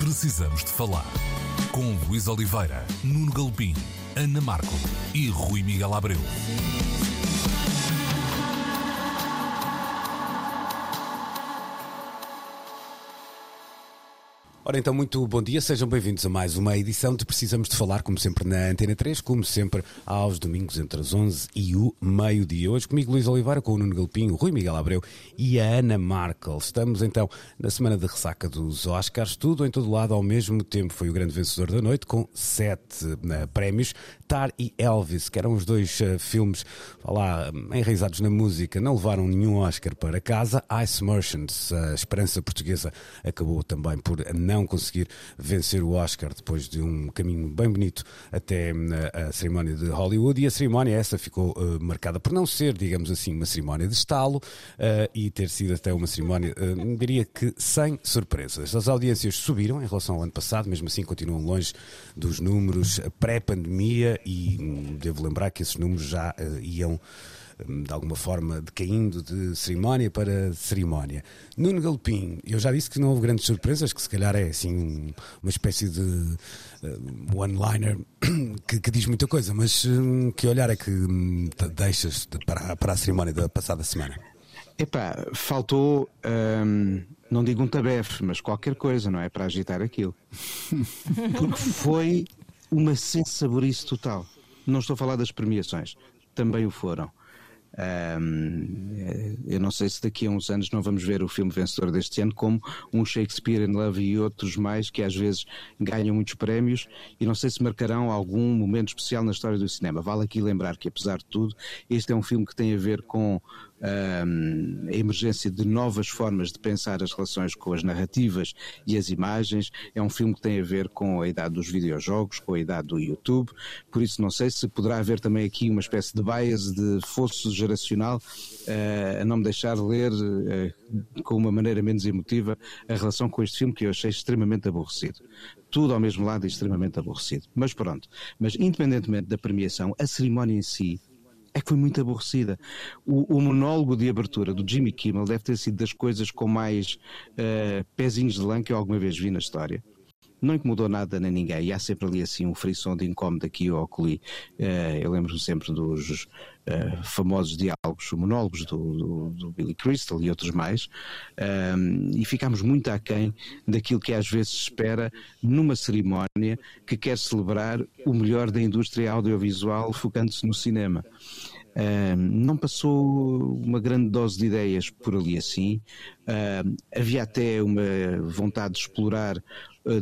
Precisamos de falar com Luís Oliveira, Nuno Galpim, Ana Marco e Rui Miguel Abreu. Ora então, muito bom dia, sejam bem-vindos a mais uma edição de Precisamos de Falar, como sempre na Antena 3, como sempre aos domingos entre as 11 e o meio-dia. Hoje comigo Luís Oliveira, com o Nuno Galpinho, o Rui Miguel Abreu e a Ana Markel. Estamos então na semana de ressaca dos Oscars, tudo em todo lado ao mesmo tempo. Foi o grande vencedor da noite, com sete uh, prémios. Tar e Elvis, que eram os dois uh, filmes lá, enraizados na música, não levaram nenhum Oscar para casa. Ice Merchants, a esperança portuguesa, acabou também por não conseguir vencer o Oscar depois de um caminho bem bonito até a, a cerimónia de Hollywood. E a cerimónia essa ficou uh, marcada por não ser, digamos assim, uma cerimónia de estalo uh, e ter sido até uma cerimónia, uh, diria que sem surpresas. As audiências subiram em relação ao ano passado, mesmo assim continuam longe dos números pré-pandemia e um, devo lembrar que esses números já iam de alguma forma decaindo de cerimónia para cerimónia. Nuno Galpim, eu já disse que não houve grandes surpresas, que se calhar é assim uma espécie de uh, one-liner que, que, diz muita coisa, mas uh, que olhar é que um, deixas de, para, para a cerimónia da passada semana? Epá, faltou, hum, não digo um tabefe, mas qualquer coisa, não é? Para agitar aquilo. Porque foi uma sensaborice total. Não estou a falar das premiações, também o foram. Um, eu não sei se daqui a uns anos não vamos ver o filme vencedor deste ano como um Shakespeare in Love e outros mais que às vezes ganham muitos prémios e não sei se marcarão algum momento especial na história do cinema. Vale aqui lembrar que, apesar de tudo, este é um filme que tem a ver com a emergência de novas formas de pensar as relações com as narrativas e as imagens. É um filme que tem a ver com a idade dos videojogos, com a idade do YouTube. Por isso, não sei se poderá haver também aqui uma espécie de bias, de fosso geracional, uh, a não me deixar ler uh, com uma maneira menos emotiva a relação com este filme que eu achei extremamente aborrecido tudo ao mesmo lado e extremamente aborrecido. Mas pronto. Mas independentemente da premiação, a cerimónia em si é que foi muito aborrecida. O, o, monólogo de abertura do Jimmy Kimmel deve ter sido das coisas com mais uh, pezinhos de lã que eu alguma vez vi na história. Não incomodou nada nem ninguém, e há sempre ali assim um frisson de incómodo aqui ou ali. Uh, eu lembro-me sempre dos uh, famosos diálogos, monólogos do, do, do, Billy Crystal e outros mais, um, e ficámos muito aquém daquilo que às vezes se espera numa cerimónia que quer celebrar o melhor da indústria audiovisual focando-se no cinema. Uh, não passou uma grande dose de ideias por ali assim. Uh, havia até uma vontade de explorar eh,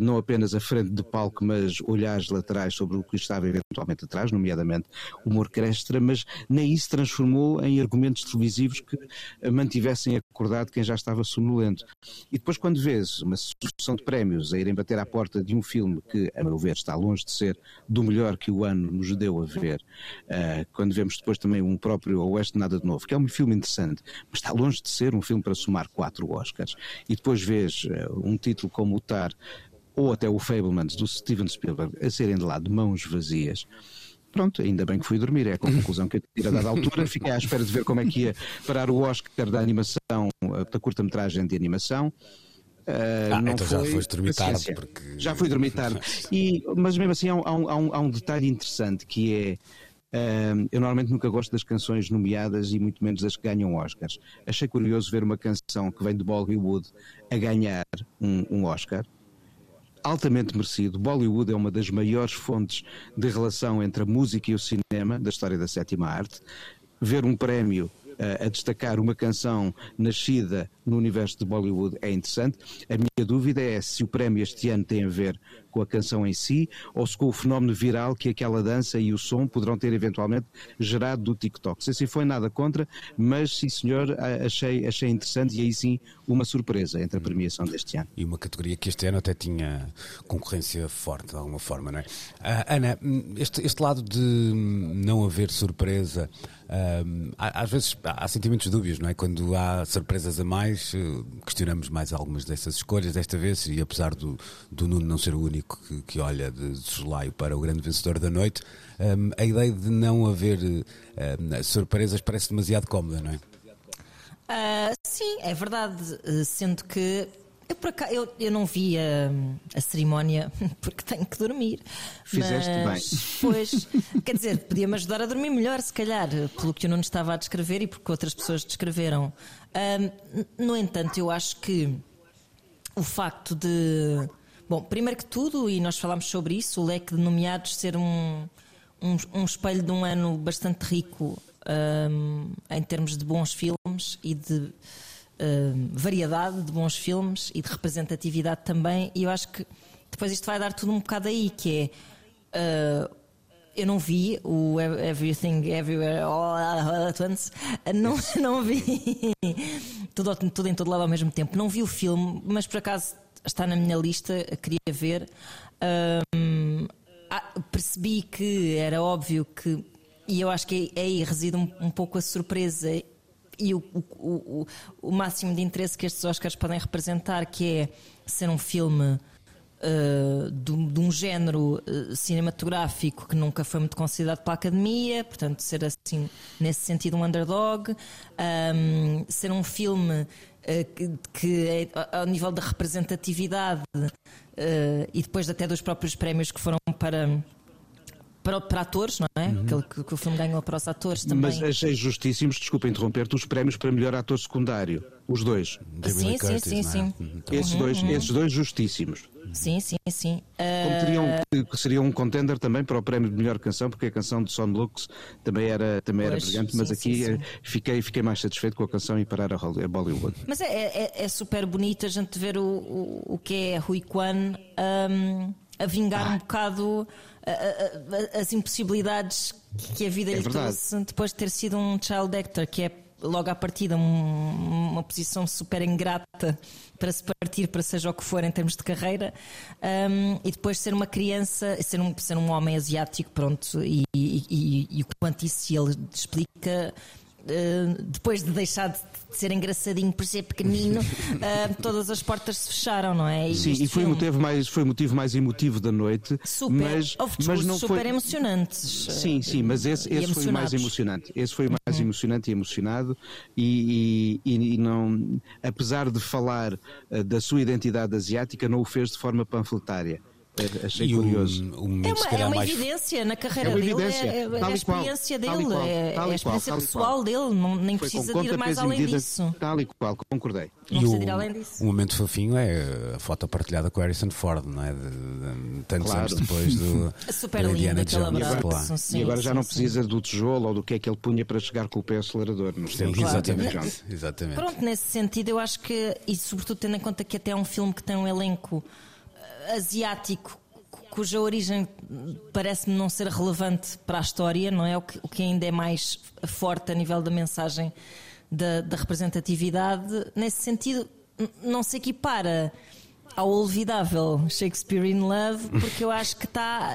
não apenas a frente de palco, mas olhares laterais sobre o que estava eventualmente atrás, nomeadamente o orquestra, mas nem isso transformou em argumentos televisivos que eh, mantivessem acordado quem já estava sonolento. E depois, quando vês uma sucessão de prémios a irem bater à porta de um filme que, a meu ver, está longe de ser do melhor que o ano nos deu a ver, uh, quando vemos depois também um próprio Oeste Nada de Novo, que é um filme interessante, mas está longe de ser um filme para somar quatro Oscars, e depois vês um título como o Tar ou até o Fablemans do Steven Spielberg a serem de lá de mãos vazias. Pronto, ainda bem que fui dormir, é a conclusão que eu tiro a dada altura. Fiquei à espera de ver como é que ia parar o Oscar da animação, da curta-metragem de animação. Uh, ah, então foi, já foste dormir tarde. Porque... Já fui dormir tarde. E, mas mesmo assim há um, há um, há um detalhe interessante que é. Uh, eu normalmente nunca gosto das canções nomeadas e muito menos das que ganham Oscars. Achei curioso ver uma canção que vem de Bollywood a ganhar um, um Oscar altamente merecido. Bollywood é uma das maiores fontes de relação entre a música e o cinema da história da sétima arte. Ver um prémio uh, a destacar uma canção nascida no universo de Bollywood é interessante. A minha dúvida é se o prémio este ano tem a ver com a canção em si ou se com o fenómeno viral que aquela dança e o som poderão ter eventualmente gerado do TikTok. Se foi, nada contra, mas sim senhor, achei, achei interessante e aí sim uma surpresa entre a premiação deste ano. E uma categoria que este ano até tinha concorrência forte de alguma forma, não é? Uh, Ana, este, este lado de não haver surpresa, uh, às vezes há sentimentos dúbios, não é? Quando há surpresas a mais, uh, questionamos mais algumas dessas escolhas desta vez e apesar do, do Nuno não ser o único que, que olha de, de soslaio para o grande vencedor da noite, um, a ideia de não haver um, surpresas parece demasiado cómoda, não é? Uh, sim, é verdade. Sendo que Eu, por acaso, eu, eu não vi a, a cerimónia porque tenho que dormir. Fizeste mas, bem. Pois, quer dizer, podia-me ajudar a dormir melhor, se calhar, pelo que eu não estava a descrever e porque outras pessoas descreveram. Ahm, no entanto, eu acho que o facto de. Bom, primeiro que tudo, e nós falámos sobre isso, o leque de nomeados ser um, um, um espelho de um ano bastante rico ahm, em termos de bons filmes e de ahm, variedade de bons filmes e de representatividade também. E eu acho que depois isto vai dar tudo um bocado aí, que é. ah, eu não vi o Everything Everywhere All at Once. Não, não vi tudo, tudo em todo lado ao mesmo tempo. Não vi o filme, mas por acaso está na minha lista, queria ver. Ahm, ah, percebi que era óbvio que, e eu acho que aí reside um, um pouco a surpresa e o, o, o, o máximo de interesse que estes Oscars podem representar, que é ser um filme uh, de, de um género uh, cinematográfico que nunca foi muito considerado pela academia, portanto, ser assim, nesse sentido, um underdog, um, ser um filme uh, que, que é, ao nível da representatividade e depois até dos próprios prémios que foram para. Para, para atores, não é? Aquele que, que o filme ganhou para os atores também. Mas achei justíssimos, desculpa interromper-te, os prémios para melhor ator secundário. Os dois. Sim, sim, Curtis, sim, não é? sim. Uhum. Esses, dois, esses dois justíssimos. Sim, sim, sim. Como Ah, teriam, que seria um contender também para o prémio de melhor canção, porque a canção de Son Lux também era, também era Pois, brilhante, mas sim, aqui sim, sim. eh, Fiquei, fiquei mais satisfeito com a canção e parar a Bollywood. Mas é, é, é super bonito a gente ver o, o, o que é Rui Kwan hum, a vingar Ah. um bocado a- a- as impossibilidades que a vida É lhe verdade. trouxe depois de ter sido um child actor, que é logo à partida um- uma posição super ingrata para se partir para seja o que for em termos de carreira hum, e depois ser uma criança, ser um, ser um homem asiático, pronto, e, e, e- e o quanto isso ele explica Uh, depois de deixar de ser engraçadinho por ser pequenino, uh, todas as portas se fecharam, não é? Sim, este e foi o filme, motivo mais, foi motivo mais emotivo da noite. super, mas, houve mas não super foi. emocionantes. Sim, sim, mas esse, E esse foi o mais. Uhum. emocionante. Esse foi o mais emocionante e emocionado. E, e- e não, apesar de falar eh, da sua identidade asiática, não o fez de forma panfletária. Achei E curioso. o É momento, se uma, é uma mais. evidência na carreira É uma dele, evidência, é, é a qual, experiência e dele, qual, é, é a qual, experiência pessoal qual. dele, não, nem Foi precisa de ir mais além medidas, disso. Tal e qual, concordei. Não E o, de ir além disso. o momento fofinho é a foto partilhada com o Harrison Ford, não é? De, de- tantos Claro. anos depois do. É super da Indiana Jones, abraço. claro. Sim, e agora já sim, não sim. precisa do tijolo ou do que é que ele punha para chegar com o pé acelerador nos Sim, de Indiana exatamente. Exatamente. Pronto, nesse sentido, eu acho que, e sobretudo tendo em conta que até é um filme que tem um elenco asiático cu- cuja origem parece-me não ser relevante para a história, não é? O que, o que ainda é mais forte a nível da mensagem da, da representatividade. Nesse sentido, não se equipara ao olvidável Shakespeare in Love, porque eu acho que está.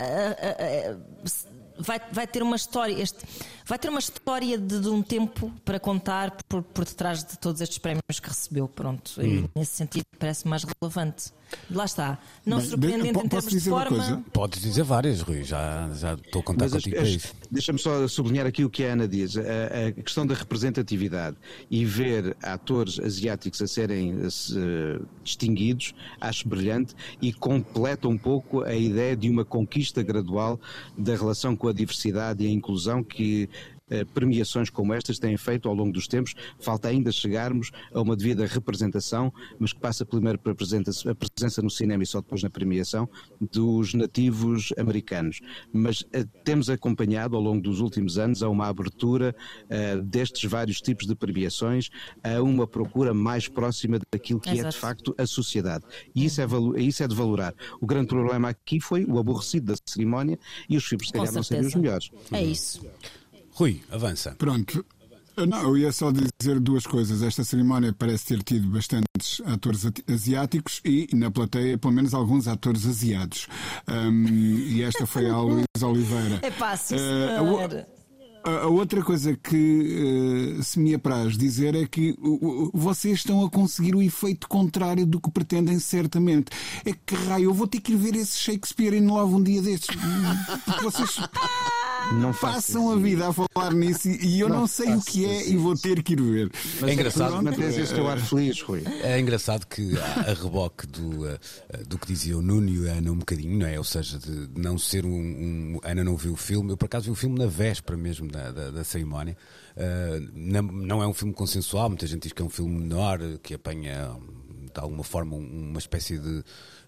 Vai, vai ter uma história, este, vai ter uma história de, de um tempo para contar por, por detrás de todos estes prémios que recebeu. Pronto, e nesse sentido parece mais relevante. Lá está, não Bem, surpreendente de- em termos de uma forma. coisa? Podes dizer várias, Rui, já, já estou a contar Mas as- contigo as- para isso. Deixa-me só sublinhar aqui o que a Ana diz. A, a questão da representatividade e ver atores asiáticos a serem eh, distinguidos, acho brilhante e completa um pouco a ideia de uma conquista gradual da relação com a diversidade e a inclusão que eh, premiações como estas têm feito ao longo dos tempos. Falta ainda chegarmos a uma devida representação, mas que passa primeiro pela presença, a presença no cinema e só depois na premiação dos nativos americanos. Mas eh, temos acompanhado ao longo dos últimos anos a uma abertura eh, destes vários tipos de premiações a uma procura mais próxima daquilo que é de Exato. facto a sociedade. E isso é, isso é de valorar. O grande problema aqui foi o aborrecido da cerimónia e os filmes, se calhar, não seriam os melhores. É isso. Rui, avança. Pronto. Eu Não, eu ia só dizer duas coisas. Esta cerimónia parece ter tido bastantes atores asiáticos e, na plateia, pelo menos alguns atores asiados. Ahm, e esta foi a Luís Oliveira. É sim, Eh, a outra coisa que eh, se me apraz dizer é que o- vocês estão a conseguir o efeito contrário do que pretendem certamente. É que raio, eu vou ter que ir ver esse Shakespeare in Love um dia destes. Porque vocês. Não faço passam a vida a falar nisso e eu não, Não sei o que é isso. e vou ter que ir ver. Mas É engraçado. Mantens esse teu ar feliz, Rui. É engraçado que a, reboque do, eh, do que dizia o Nuno e a Ana um bocadinho, não é? Ou seja, de não ser um, um- Ana não viu o filme, eu por acaso vi o filme na véspera mesmo da, da, da cerimónia. Eh, não, não é um filme consensual, muita gente diz que é um filme menor, que apanha de alguma forma um- uma espécie de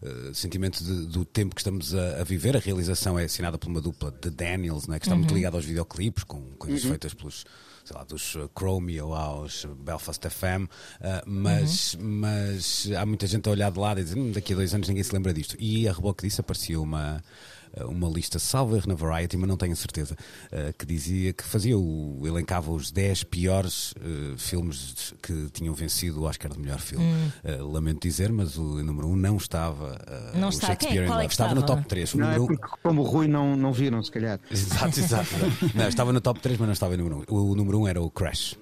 eh, sentimento de- do tempo que estamos a, a viver. A realização é assinada por uma dupla de Daniels, não é? que está muito ligada aos videoclipes, com coisas feitas pelos sei lá, dos uh, Chromeo aos Belfast FM, uh, mas, mas há muita gente a olhar de lado e dizer "Hum, daqui a dois anos ninguém se lembra disto. E a reboque disso apareceu uma, uma lista, salvo erro na Variety, mas não tenho a certeza, uh, que dizia que fazia o, elencava os 10 piores uh, filmes que tinham vencido o Oscar de melhor filme. Uh, lamento dizer, mas o número 1 um não estava. uh, Não o está. Shakespeare Quem é- in qual é Love. que estava no estava? top 3. O Não é número um- porque, como o Rui não, não viram, se calhar. Exato, exato. Não, estava no top 3, mas não estava em número 1. O número 1 era o Crash.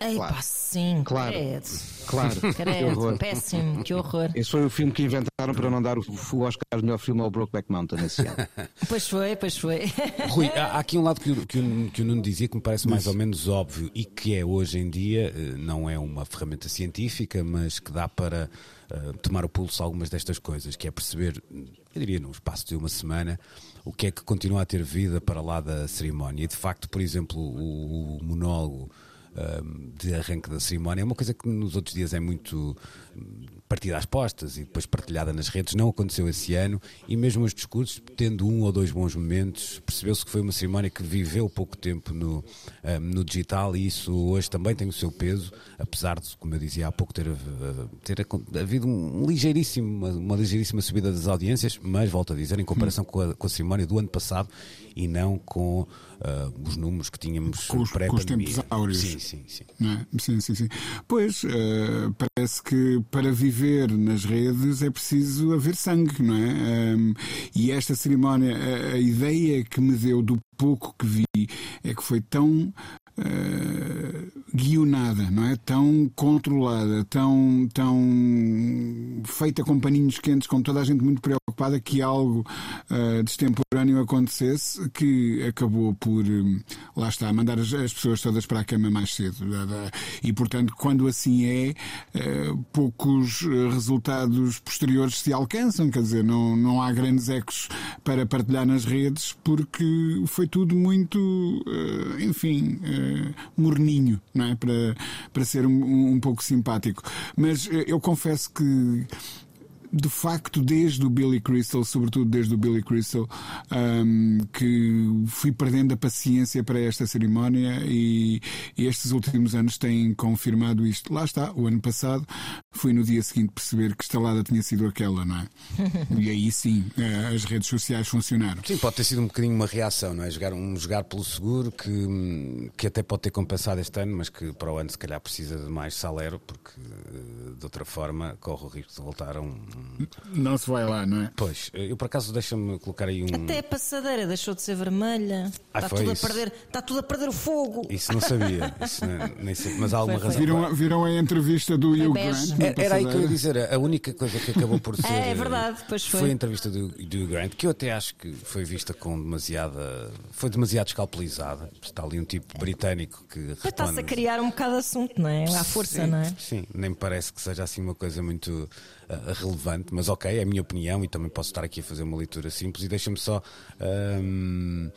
Ei, Claro. pá, sim. Claro. Credo. Claro. Que Credo. horror. Péssimo. Que horror. Esse foi o filme que inventaram para não dar o, o Oscar de melhor filme ao Brokeback Mountain esse ano. Pois foi, pois foi. Rui, há, há aqui um lado que, o- que, o- que o Nuno dizia que me parece mais ou menos óbvio e que é hoje em dia, eh, não é uma ferramenta científica, mas que dá para eh, tomar o pulso a algumas destas coisas, que é perceber, eu diria, num espaço de uma semana, o que é que continua a ter vida para lá da cerimónia. E de facto, por exemplo, o, o monólogo de arranque da cerimónia é uma coisa que nos outros dias é muito hum, partida às postas e depois partilhada nas redes. Não aconteceu esse ano e mesmo os discursos, tendo um ou dois bons momentos, percebeu-se que foi uma cerimónia que viveu pouco tempo no, hum, no digital e isso hoje também tem o seu peso, apesar de, como eu dizia há pouco, ter, uh, ter havido um ligeiríssimo, uma, uma ligeiríssima subida das audiências, mas volto a dizer, em comparação com a, com a cerimónia do ano passado e não com uh, os números que tínhamos Com os- com os pré-pandemia. tempos áureos. Sim, sim, sim. É? Sim, sim, sim. Pois, eh, parece que para viver nas redes é preciso haver sangue, não é? Ehm, e esta cerimónia, a, a ideia que me deu do pouco que vi é que foi tão eh, guionada, não é? Tão controlada, tão, tão feita com paninhos quentes, com toda a gente muito preocupada que algo eh, destemporâneo acontecesse, que acabou por, eh, lá está, mandar as, as pessoas todas para a cama mais cedo. E, portanto, quando assim é, poucos resultados posteriores se alcançam, quer dizer, não, não há grandes ecos para partilhar nas redes, porque foi tudo muito, enfim, morninho, não é? Para, para ser um, um- um pouco simpático. Mas eh, eu confesso que de facto, desde o Billy Crystal, sobretudo desde o Billy Crystal, ahm, que fui perdendo a paciência para esta cerimónia e, e estes últimos anos têm confirmado isto. Lá está, o ano passado fui no dia seguinte perceber que estalada tinha sido aquela, não é? E aí sim, eh, as redes sociais funcionaram. Sim, pode ter sido um bocadinho uma reação, não é? Jogar, um jogar pelo seguro que, que até pode ter compensado este ano, mas que para o ano se calhar precisa de mais salero, porque eh, de outra forma corre o risco de voltar a um. Não se vai lá, não é? Pois, eu por acaso deixa-me colocar aí um. Até a passadeira deixou de ser vermelha. Ah, Está foi tudo, a perder, está tudo a perder o fogo. Isso não sabia, isso não- nem sei, mas há alguma Foi, foi. razão. Viram, viram a entrevista do Hugh. Grant? na É- Era aí que eu ia dizer, a única coisa que acabou por ser. É, é verdade, pois foi. a entrevista do, do Grant, que eu até acho que foi vista com demasiada. Foi demasiado escalpelizada. Está ali um tipo britânico que. Mas está-se a criar um bocado de assunto, não é? À força, sim, não é? Sim, nem me parece que seja assim uma coisa muito ah, relevante, mas ok, é a minha opinião e também posso estar aqui a fazer uma leitura simples e deixa-me só. ahm,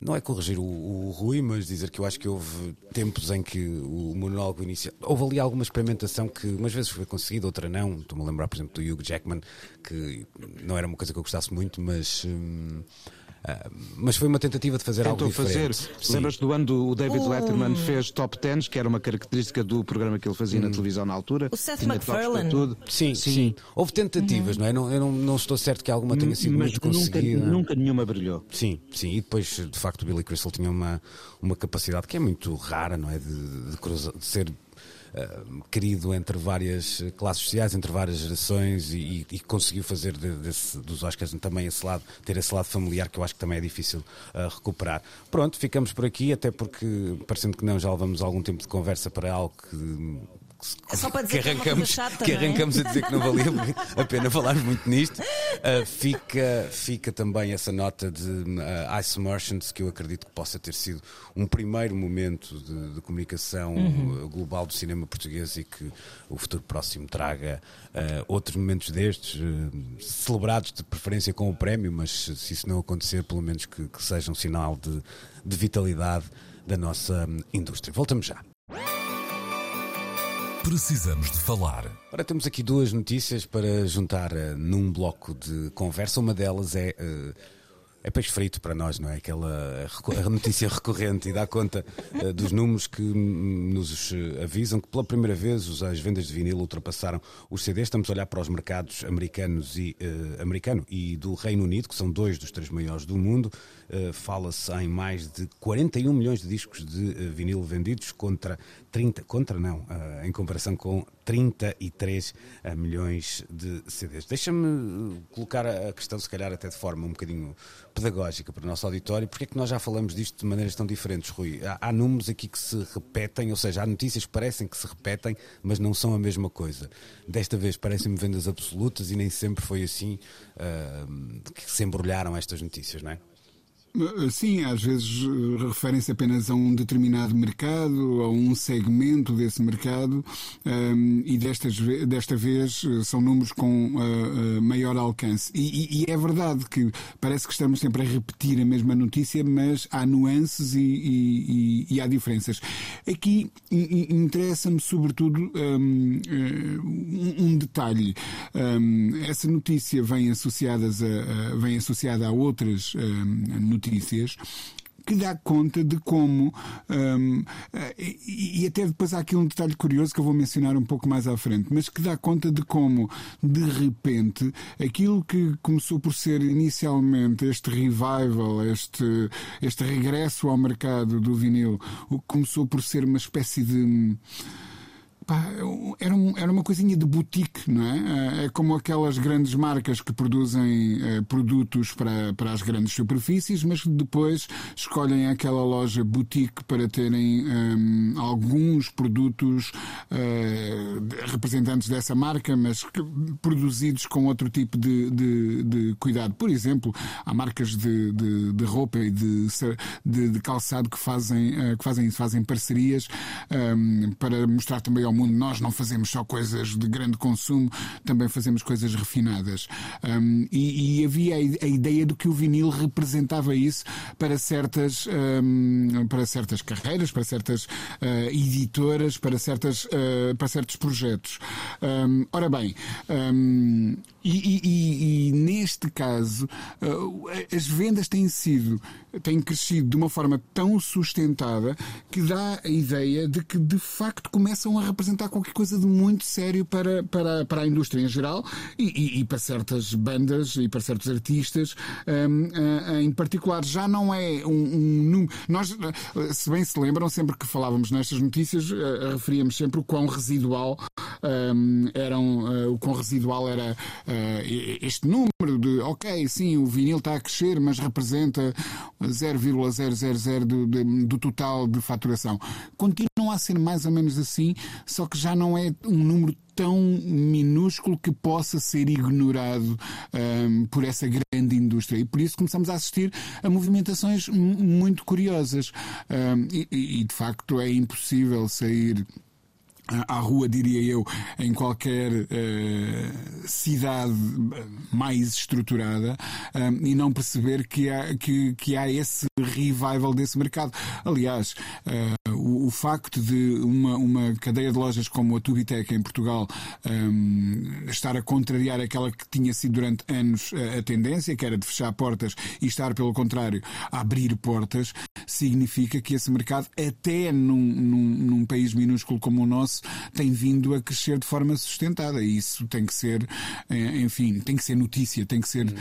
não é corrigir o, o Rui, mas dizer que eu acho que houve tempos em que o monólogo inicial. Houve ali alguma experimentação que umas vezes foi conseguida, outra não. Estou-me a lembrar, por exemplo, do Hugh Jackman, que não era uma coisa que eu gostasse muito, mas. hum, ah, mas foi uma tentativa de fazer Tentou algo fazer. diferente. Sim. Lembras-te do ano do o David Letterman fez top 10, que era uma característica do programa que ele fazia na televisão na altura. O Seth MacFarlane. tudo. Sim, sim, Houve tentativas, não é? Não, eu não, não estou certo que alguma tenha sido Mas muito conseguida. nunca nenhuma brilhou. Sim, sim, e depois de facto o Billy Crystal tinha uma, uma capacidade que é muito rara, não é? De, de cruza- de ser ah, querido entre várias classes sociais, entre várias gerações e, e conseguiu fazer de- desse- dos Oscars também esse lado, ter esse lado familiar que eu acho que também é difícil ah, recuperar. Pronto, ficamos por aqui, até porque parecendo que não, já levamos algum tempo de conversa para algo que É só para dizer que que é arrancamos, coisa chata, que é? arrancamos a dizer que não valia a pena falarmos muito nisto. Uh, fica, fica também essa nota de uh, Ice Merchants, que eu acredito que possa ter sido um primeiro momento de, de comunicação Uhum. uh, global do cinema português e que o futuro próximo traga uh, outros momentos destes, celebrados de preferência com o prémio, mas se isso não acontecer, pelo menos que, que seja um sinal de, de vitalidade da nossa indústria. Voltamos já. Precisamos de falar. Ora, temos aqui duas notícias para juntar uh, num bloco de conversa. Uma delas é. Uh, é peixe frito para nós, não é? Aquela notícia recorrente e dá conta uh, dos números que nos avisam que pela primeira vez as vendas de vinil ultrapassaram os CDs. Estamos a olhar para os mercados americanos e, americano e do Reino Unido, que são dois dos três maiores do mundo. Uh, Fala-se em mais de 41 milhões de discos de vinil vendidos contra 30, contra não, em comparação com 33 milhões de CDs. Deixa-me colocar a questão, se calhar até de forma um bocadinho pedagógica para o nosso auditório, porque é que nós já falamos disto de maneiras tão diferentes, Rui? Há, há, números aqui que se repetem, ou seja, há notícias que parecem que se repetem, mas não são a mesma coisa. Desta vez parecem-me vendas absolutas e nem sempre foi assim uh, que se embrulharam estas notícias, não é? Sim, às vezes referem-se apenas a um determinado mercado, a um segmento desse mercado, um, e destas, desta vez são números com maior alcance. E, e, é verdade que parece que estamos sempre a repetir a mesma notícia, mas há nuances e, e, e há diferenças. Aqui interessa-me, sobretudo, um, um detalhe. essa notícia vem, associadas a, a, vem associada a outras notícias notícias que dá conta de como um, e, e, até depois há aqui um detalhe curioso que eu vou mencionar um pouco mais à frente, mas que dá conta de como de repente aquilo que começou por ser inicialmente este revival, este este regresso ao mercado do vinil, o que começou por ser uma espécie de Pá, era, um, era uma coisinha de boutique, não é? É como aquelas grandes marcas que produzem eh, produtos para, para as grandes superfícies, mas depois escolhem aquela loja boutique para terem um, alguns produtos uh, representantes dessa marca, mas que, produzidos com outro tipo de, de, de, cuidado. Por exemplo, há marcas de, de, de roupa e de, de, calçado que fazem, uh, que fazem, fazem parcerias um, para mostrar também ao nós não fazemos só coisas de grande consumo, também fazemos coisas refinadas. Um, e, e, havia a ideia de que o vinil representava isso para certas, um, para certas carreiras, para certas uh, editoras, para, certas, uh, para certos projetos. Um, ora bem, e, e, e, neste caso, uh, as vendas têm sido, têm crescido de uma forma tão sustentada que dá a ideia de que de facto começam a representar qualquer coisa de muito sério para, para, para a indústria em geral e, e para certas bandas e para certos artistas um, uh, em particular. Já não é um, um. Nós, uh, se bem se lembram, sempre que falávamos nestas notícias, uh, referíamos sempre o quão residual um, eram, o quão residual era este número de, ok, sim, o vinil está a crescer, mas representa 0,000 do, do total de faturação. Continua a ser mais ou menos assim, só que já não é um número tão minúsculo que possa ser ignorado um, por essa grande indústria. E por isso começamos a assistir a movimentações muito curiosas. Um, e, e, de facto, é impossível sair à rua, diria eu, em qualquer uh, cidade mais estruturada um, e não perceber que há, que, que há esse revival desse mercado. Aliás, uh, o, o, facto de uma, uma cadeia de lojas como a Tubitec em Portugal um, estar a contrariar aquela que tinha sido durante anos a, a tendência, que era de fechar portas, e estar, pelo contrário, a abrir portas, significa que esse mercado, até num, num, num país minúsculo como o nosso, tem vindo a crescer de forma sustentada. E isso tem que ser, eh, enfim, tem que ser notícia, tem que ser.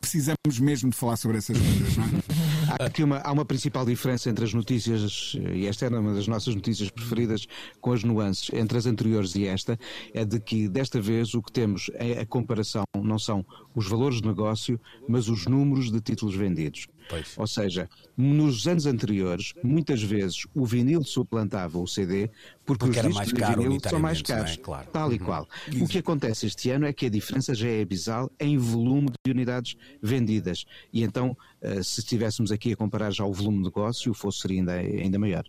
Precisamos mesmo de falar sobre essas coisas, não é? Há, aqui uma, há uma principal diferença entre as notícias, e esta era uma das nossas notícias preferidas, com as nuances entre as anteriores e esta, é de que desta vez o que temos é a comparação, não são os valores de negócio, mas os números de títulos vendidos. Pois. Ou seja, nos anos anteriores, muitas vezes o vinil suplantava o CD porque, Porque os era discos mais de vinil são mais é? caros. Claro. Tal e qual. O que acontece este ano é que a diferença já é abissal em volume de unidades vendidas. E então, eh, se estivéssemos aqui a comparar já o volume de negócio, o fosso seria ainda, ainda maior.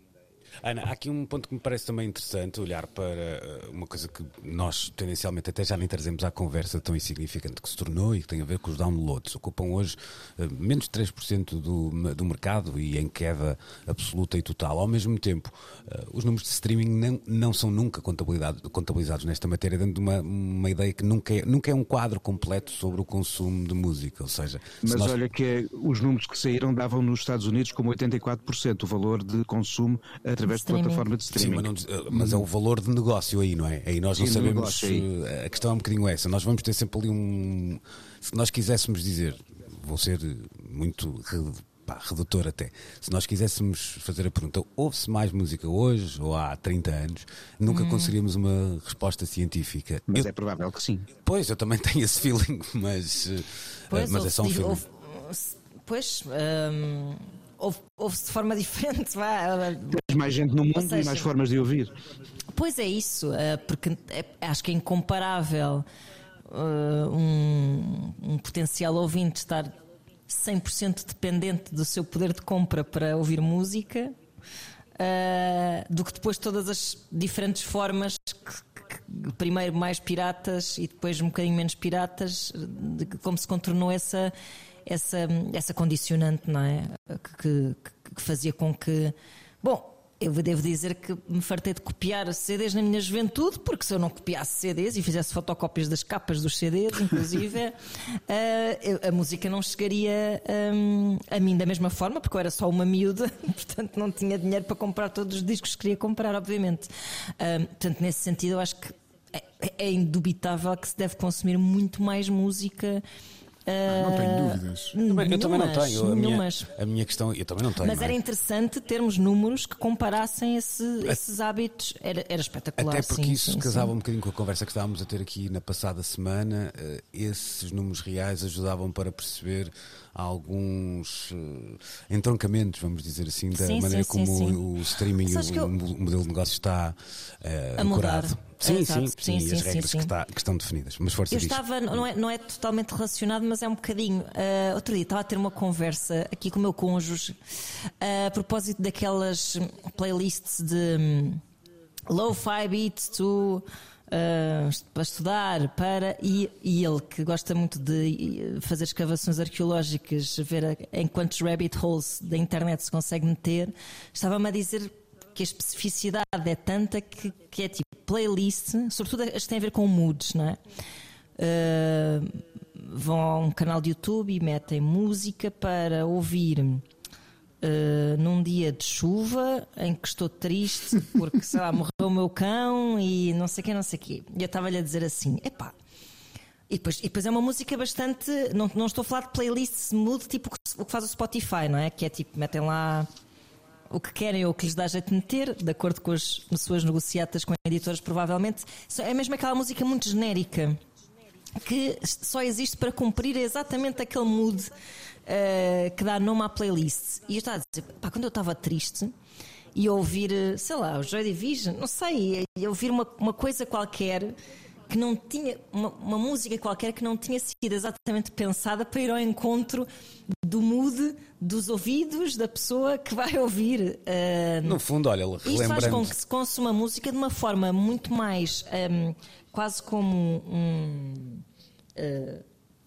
Ana, há aqui um ponto que me parece também interessante olhar para eh, uma coisa que nós tendencialmente até já nem trazemos à conversa tão insignificante que se tornou e que tem a ver com os downloads. Ocupam hoje eh, menos de 3% do, do mercado e em queda absoluta e total. Ao mesmo tempo, eh, os números de streaming não, não são nunca contabilizados, nesta matéria, dando uma, uma ideia que nunca é, nunca é um quadro completo sobre o consumo de música. Ou seja, se Mas nós- olha que eh, os números que saíram davam nos Estados Unidos como 84% o valor de consumo através de Streaming. plataforma de Sim, streaming. mas, não mas é o valor de negócio aí, não é? Aí nós não Sim, de sabemos. eh, A questão é um bocadinho essa. Nós vamos ter sempre ali um. Se nós quiséssemos dizer, vou ser muito pá, redutor até, se nós quiséssemos fazer a pergunta, ouve-se mais música hoje ou há 30 anos, nunca Hum. conseguiríamos uma resposta científica. Mas Eu- é provável que sim. Pois, eu também tenho esse feeling, mas, eh, Pois, mas é só um ouve- pois, hum, ouve- ouve-se de forma diferente. Vá. Tens mais gente no mundo seja- e mais formas de ouvir. Pois é isso, eh, porque é- acho que é incomparável eh, um, um potencial ouvinte estar 100% dependente do seu poder de compra para ouvir música eh, do que depois todas as diferentes formas que, que- primeiro mais piratas e depois um bocadinho menos piratas de como se contornou essa essa, essa condicionante não é que, que- que fazia com que bom eu devo dizer que me fartei de copiar CDs na minha juventude, porque se eu não copiasse CDs e fizesse fotocópias das capas dos CDs, inclusive, eh, eu- a música não chegaria hum, a mim da mesma forma, porque eu era só uma miúda, portanto não tinha dinheiro para comprar todos os discos que queria comprar, obviamente. Hum, portanto, nesse sentido, eu acho que é, é indubitável que se deve consumir muito mais música. Não eh, tenho dúvidas. Também- eu também não tenho. A minha, a minha questão, eu também não tenho. Mas não é? era interessante termos números que comparassem esse- esses hábitos. Era, era espetacular. Até porque sim, isso sim, casava sim. um bocadinho com a conversa que estávamos a ter aqui na passada semana. Eh, Esses números reais ajudavam para perceber alguns eh, entroncamentos, vamos dizer assim, da Sim, maneira sim, como sim, sim. o streaming e o, o modelo de negócio está mudar. ancorado. Sim, sim, Sim, sim, e as regras Que, está- que estão definidas. Mas força Eu estava, não é, não é totalmente relacionado, mas é um bocadinho. Ah, outro dia estava a ter uma conversa aqui com o meu cônjuge ah, a propósito daquelas playlists de hum, low-fi beats to. Ah, para estudar, para e, e ele que gosta muito de fazer escavações arqueológicas, ver a- em quantos rabbit holes da internet se consegue meter, estava-me a dizer que a especificidade é tanta que, que é tipo playlist, sobretudo as que têm a ver com moods, não é? Uh, vão a um canal de YouTube e metem música para ouvir uh, num dia de chuva em que estou triste porque, sei lá, morreu o meu cão e não sei o que, não sei o quê. E eu estava-lhe a dizer assim: epá. E depois, e depois é uma música bastante. Não, não estou a falar de playlists mood tipo o que faz o Spotify, não é? Que é tipo, metem lá o que querem ou o que lhes dá jeito de meter, de acordo com as, as suas negociatas com editoras, provavelmente. É mesmo aquela música muito genérica que só existe para cumprir exatamente aquele mood eh, que dá nome à playlist. E eu estava a dizer, pá, quando eu estava triste e ouvir, eh, sei lá, o Joy Division, não sei, e ouvir uma, uma coisa qualquer que não tinha, uma, uma música qualquer que não tinha sido exatamente pensada para ir ao encontro do mood dos ouvidos da pessoa que vai ouvir. eh, No fundo, olha, isto faz relembrando. com que se consuma música de uma forma muito mais hum, quase como um uh,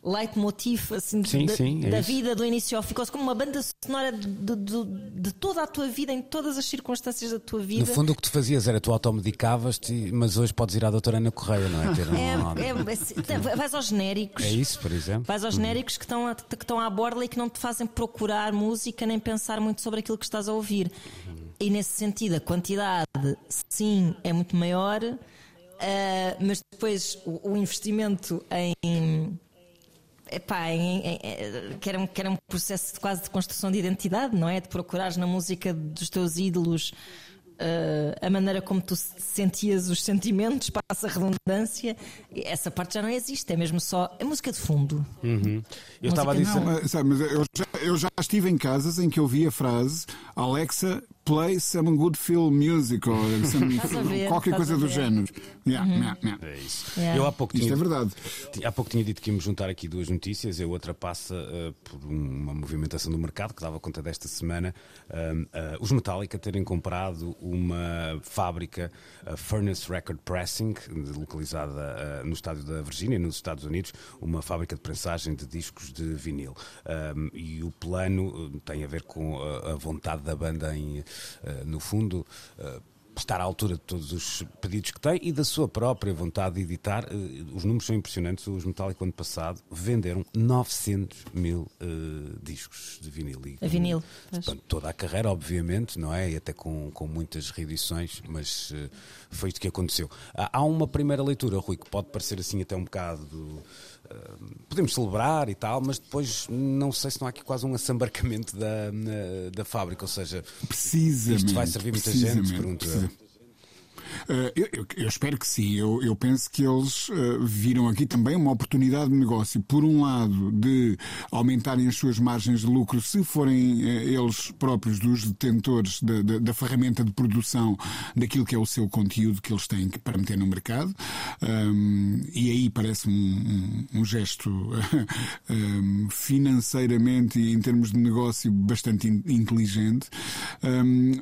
leitmotiv assim, Sim, da, sim, é da isso. vida do início ao fim, quase como uma banda sonora de, de- de- toda a tua vida, em todas as circunstâncias da tua vida. No fundo, o que tu fazias era tu automedicavas-te, mas hoje podes ir à doutora Ana Correia, não é? Ter um- É, é- é- vais aos genéricos. É isso, por exemplo. Vais aos genéricos que estão, a- que estão à borda e que não te fazem procurar música nem pensar muito sobre aquilo que estás a ouvir. E nesse sentido, a quantidade, sim, é muito maior, ah, mas depois o, o investimento em. Epá, em, em, em- que, era um, que era um processo de quase de construção de identidade, não é? De procurares na música dos teus ídolos ah, a maneira como tu sentias os sentimentos, passa a redundância, essa parte já não existe, é mesmo só. É música de fundo. Uhum. Eu estava a dizer. Não, sabe, mas eu já, eu já estive em casas em que eu vi a frase Alexa, play some good film music ou some, ver, qualquer coisa do género. Yeah, yeah, yeah. É isso. Yeah. Eu há pouco Isto tinha, é verdade. Há pouco tinha dito que íamos juntar aqui duas notícias. A outra passa eh, por uma movimentação do mercado que dava conta desta semana. Um, eh, os Metallica terem comprado uma fábrica, Furnace Record Pressing, localizada eh, no estádio da Virgínia, nos Estados Unidos, uma fábrica de prensagem de discos de vinil. Um, e o plano tem a ver com a, a vontade da banda em, no fundo. eh, estar à altura de todos os pedidos que tem e da sua própria vontade de editar. Eh, Os números são impressionantes. Os Metallica, ano passado, venderam 900 mil eh, discos de vinil. E, A vinil. Portanto, toda a carreira, obviamente, não é? E até com, com muitas reedições, mas eh, foi isto que aconteceu. Há, uma primeira leitura, Rui, que pode parecer assim até um bocado. eh, podemos celebrar e tal, mas depois não sei se não há aqui quase um assambarcamento da, da fábrica, ou seja, Precisamente. isto vai servir muita gente, pergunto Uh, eu, eu- eu espero que sim. Eu, eu penso que eles uh, viram aqui também uma oportunidade de negócio. Por um lado, de aumentarem as suas margens de lucro se forem uh, eles próprios dos detentores da, da- ferramenta de produção daquilo que é o seu conteúdo que eles têm para meter no mercado. Um, e aí parece um, um- um gesto um, financeiramente e em termos de negócio bastante in- inteligente.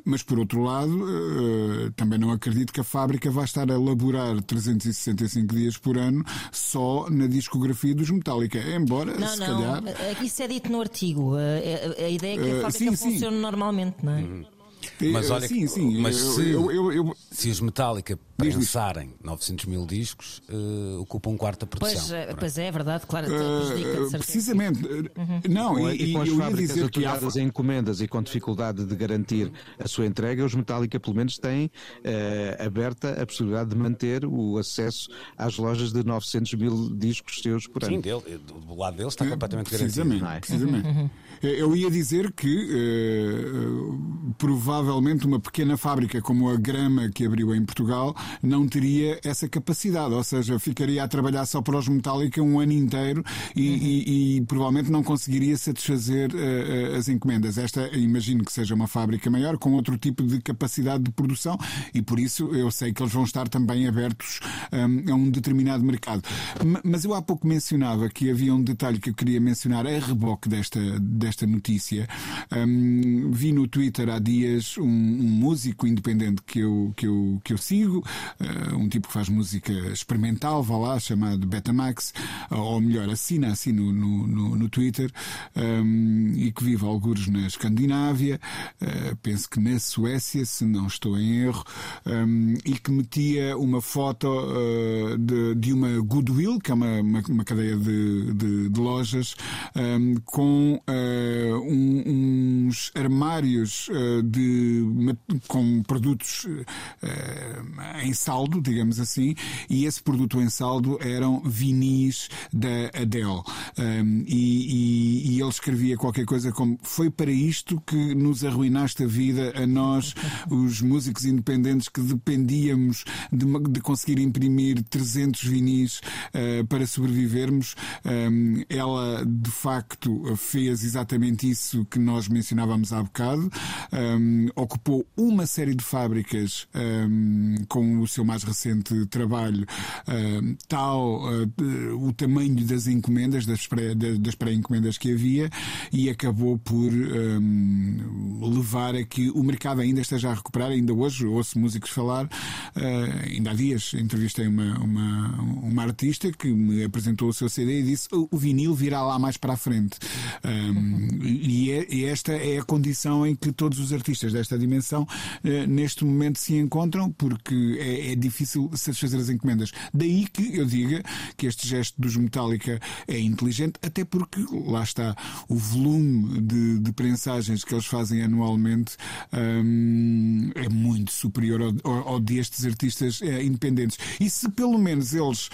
Mas por outro lado, uh, também não acredito que a fábrica vai estar a laborar 365 dias por ano só na discografia dos Metallica. Embora, Não, se não. calhar. eh, Isso é dito no artigo. A, a- a ideia é que a Eh, fábrica sim, sim. funcione normalmente, não é? Mas eh, olha, sim, sim. mas eu, se, eu- eu- eu- se os Metallica Prensarem 900 mil discos, eh, ocupam um quarto da produção. Pois, eh, Pronto. pois é, é verdade, claro. Uh, precisamente. Não, Com- e, e com as e eu ia fábricas dizer que há. em encomendas e com dificuldade de garantir a sua entrega, os Metallica pelo menos têm eh, aberta a possibilidade de manter o acesso às lojas de 900 mil discos seus por ano. Sim, dele, do lado dele está completamente garantido. Precisamente, não é? precisamente. Eu ia dizer que eh, provavelmente uma pequena fábrica como a Grama que abriu em Portugal não teria essa capacidade, ou seja, ficaria a trabalhar só para os Metallica um ano inteiro e, e- e provavelmente não conseguiria satisfazer eh, as encomendas. Esta imagino que seja uma fábrica maior com outro tipo de capacidade de produção e por isso eu sei que eles vão estar também abertos hum, a um determinado mercado. Ma- Mas eu há pouco mencionava que havia um detalhe que eu queria mencionar a reboque desta, desta notícia. Hum, vi no Twitter há dias um, um músico independente que eu, que eu, que eu sigo, um tipo que faz música experimental, vá lá, chamado Betamax, ou melhor, assina assim no, no, no, Twitter, hum, e que vive algures na Escandinávia, eh, penso que na Suécia, se não estou em erro, hum, e que metia uma foto eh, de, de uma Goodwill, que é uma, uma, uma cadeia de, de, de lojas, hum, com eh, um- uns armários eh, de, com produtos eh, em saldo, digamos assim, e esse produto em saldo eram vinis da Adele. Um, e, e- e ele escrevia qualquer coisa como foi para isto que nos arruinaste a vida a nós, os músicos independentes que dependíamos de, de conseguir imprimir 300 vinis eh, para sobrevivermos. Um, ela de facto fez exatamente isso que nós mencionávamos há bocado. Um, ocupou uma série de fábricas um, o seu mais recente trabalho, um, tal uh, o tamanho das encomendas, das pré- da- das pré-encomendas que havia, e acabou por um, levar a que o mercado ainda esteja a recuperar. Ainda hoje ouço músicos falar, uh, ainda há dias entrevistei uma, uma, uma artista que me apresentou o seu CD e disse o, vinil virá lá mais para a frente. Um, e, é- e esta é a condição em que todos os artistas desta dimensão neste momento se encontram, porque é, é difícil satisfazer as encomendas. Daí que eu diga que este gesto dos Metallica é inteligente, até porque lá está o volume de, de prensagens que eles fazem anualmente hum, é muito superior ao, ao- ao destes artistas eh, independentes. E se pelo menos eles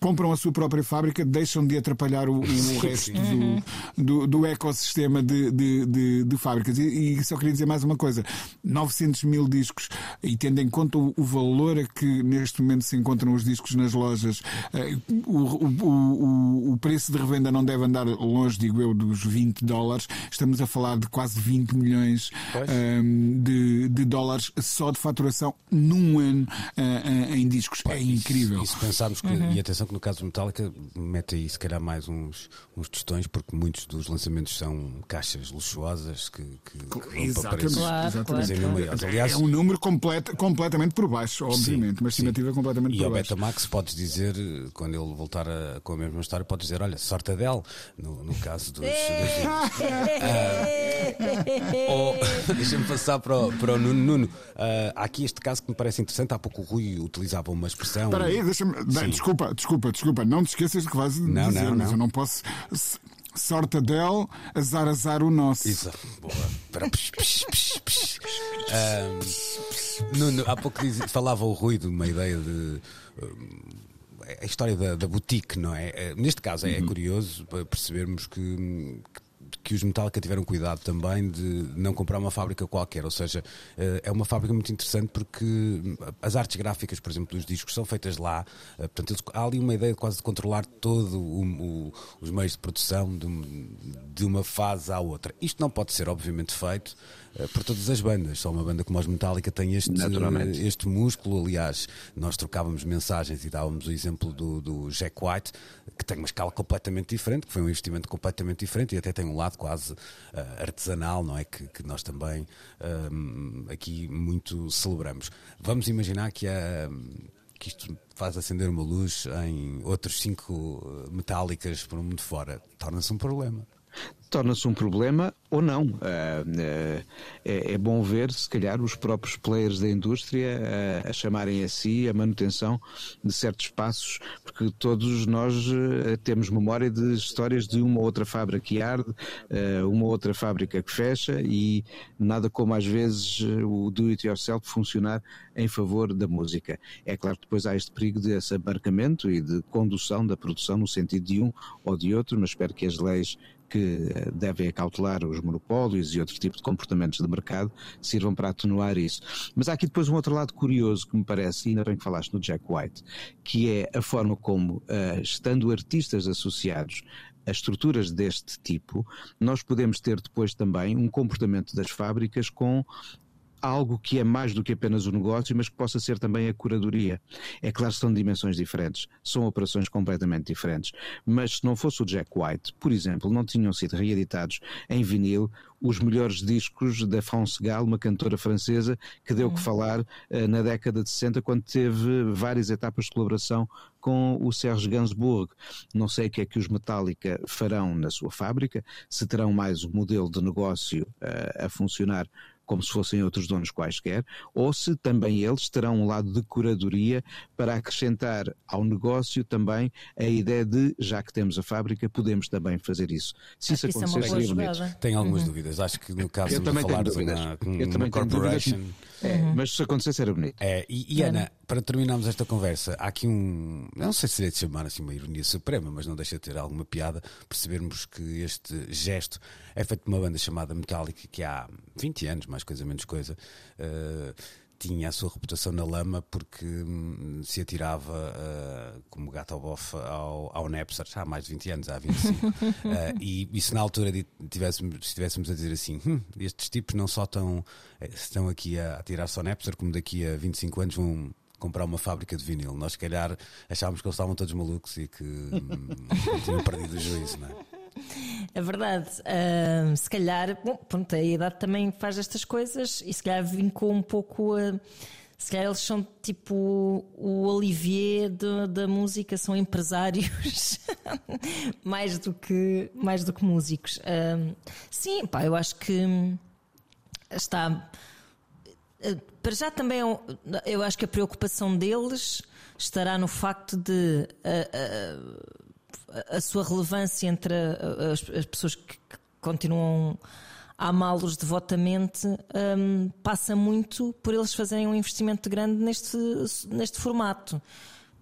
compram a sua própria fábrica, deixam de atrapalhar o, o resto do, do, do ecossistema de, de, de, de fábricas. E, e, só queria dizer mais uma coisa: 900 mil discos, e tendo em conta o, o valor a que neste momento se encontram os discos nas lojas, eh, o, o, o, preço de revenda não deve andar longe, digo eu, dos 20 dólares. Estamos a falar de quase 20 milhões um, ehm, de, de dólares só de faturação num ano uh, uh, em discos. é incrível. E se pensarmos que, uhum. e atenção que no caso do Metallica, mete aí se calhar mais uns, uns tostões, porque muitos dos lançamentos são caixas luxuosas que, que, que vão para preços claro, exatamente. Claro. Aliás, é um número complet, completamente por baixo, obviamente, sim, uma estimativa sim. completamente e por baixo. E ao Betamax podes dizer, quando ele voltar a, com a mesma história, podes dizer, olha, sorte dele, no, no caso dos. dos ou, deixa-me passar para o, para o Nuno. Nuno uh, há aqui este caso que me parece interessante. Há pouco o Rui utilizava uma expressão. Espera aí, deixa-me. Desculpa, desculpa, desculpa. Não te esqueças de que vais não, dizer, não, não. mas eu não posso. Sorte dele, azar, azar o nosso. Isso, boa. Para psh, psh, psh, psh. Um, Nuno, há pouco diz, falava o Rui de uma ideia de. Um, a história da, da, boutique, não é? Eh, neste caso é, uhum. curioso percebermos que, que que os Metallica tiveram cuidado também de não comprar uma fábrica qualquer, ou seja, eh, é uma fábrica muito interessante porque as artes gráficas, por exemplo, dos discos são feitas lá, eh, portanto há ali uma ideia de quase de controlar todo o, o, os meios de produção de, de uma fase à outra. Isto não pode ser, obviamente, feito por todas as bandas. Só uma banda como os Metallica tem este, este músculo. Aliás, nós trocávamos mensagens e dávamos o exemplo do, do, Jack White, que tem uma escala completamente diferente, que foi um investimento completamente diferente e até tem um lado quase uh, artesanal, não é? Que, que nós também um, aqui muito celebramos. Vamos imaginar que a que isto faz acender uma luz em outros cinco metálicas por um mundo fora, torna-se um problema torna-se um problema ou não. Ah, ah, é, é, bom ver, se calhar, os próprios players da indústria a, ah, chamarem a si a manutenção de certos passos, porque todos nós temos memória de histórias de uma outra fábrica que arde, uma outra fábrica que fecha e nada como às vezes o do-it-yourself funcionar em favor da música. É claro que depois há este perigo desse abarcamento e de condução da produção no sentido de um ou de outro, mas espero que as leis que eh, devem acautelar os monopólios e outros tipos de comportamentos de mercado sirvam para atenuar isso. Mas há aqui depois um outro lado curioso que me parece, e ainda bem que falaste no Jack White, que é a forma como, uh, estando artistas associados a estruturas deste tipo, nós podemos ter depois também um comportamento das fábricas com algo que é mais do que apenas o negócio, mas que possa ser também a curadoria. É claro que são dimensões diferentes, são operações completamente diferentes, mas se não fosse o Jack White, por exemplo, não tinham sido reeditados em vinil os melhores discos da France Gall, uma cantora francesa que deu uhum. que falar uh, na década de 60, quando teve várias etapas de colaboração com o Serge Gainsbourg. Não sei o que é que os Metallica farão na sua fábrica, se terão mais o modelo de negócio uh, a funcionar como se fossem outros donos quaisquer, ou se também eles terão um lado de curadoria para acrescentar ao negócio também a ideia de, já que temos a fábrica, podemos também fazer isso. Se Acho isso acontecer, seria bonito. Tenho algumas uhum. dúvidas. Acho que no caso de falar de uma, uma corporation. É, uhum. Mas se acontecesse era bonito. É, e, e Ana, para terminarmos esta conversa, há aqui um. Não sei se seria de chamar assim uma ironia suprema, mas não deixa de ter alguma piada percebermos que este gesto é feito por uma banda chamada Metallica que há 20 anos, mais coisa menos coisa. Uh, tinha a sua reputação na lama porque hum, se atirava uh, como gato ao bofe ao, ao Napster já há mais de 20 anos, há 25. uh, e, e se na altura tivéssemos, estivéssemos a dizer assim, hum, estes tipos não só estão, eh, estão aqui a, a tirar-se ao Napster, como daqui a 25 anos vão comprar uma fábrica de vinil. Nós, se calhar, achávamos que eles estavam todos malucos e que hum, tinham perdido o juízo, não é? É verdade. Uh, se calhar, bom, pronto, a idade também faz estas coisas e se calhar vincou um pouco a. Se calhar eles são tipo o Olivier de, da música, são empresários mais, do que, mais do que músicos. Uh, sim, pá, eu acho que está. Para já também é eu acho que a preocupação deles estará no facto de uh, a sua relevância entre as, as pessoas que continuam a amá-los devotamente um, passa muito por eles fazerem um investimento grande neste, neste formato.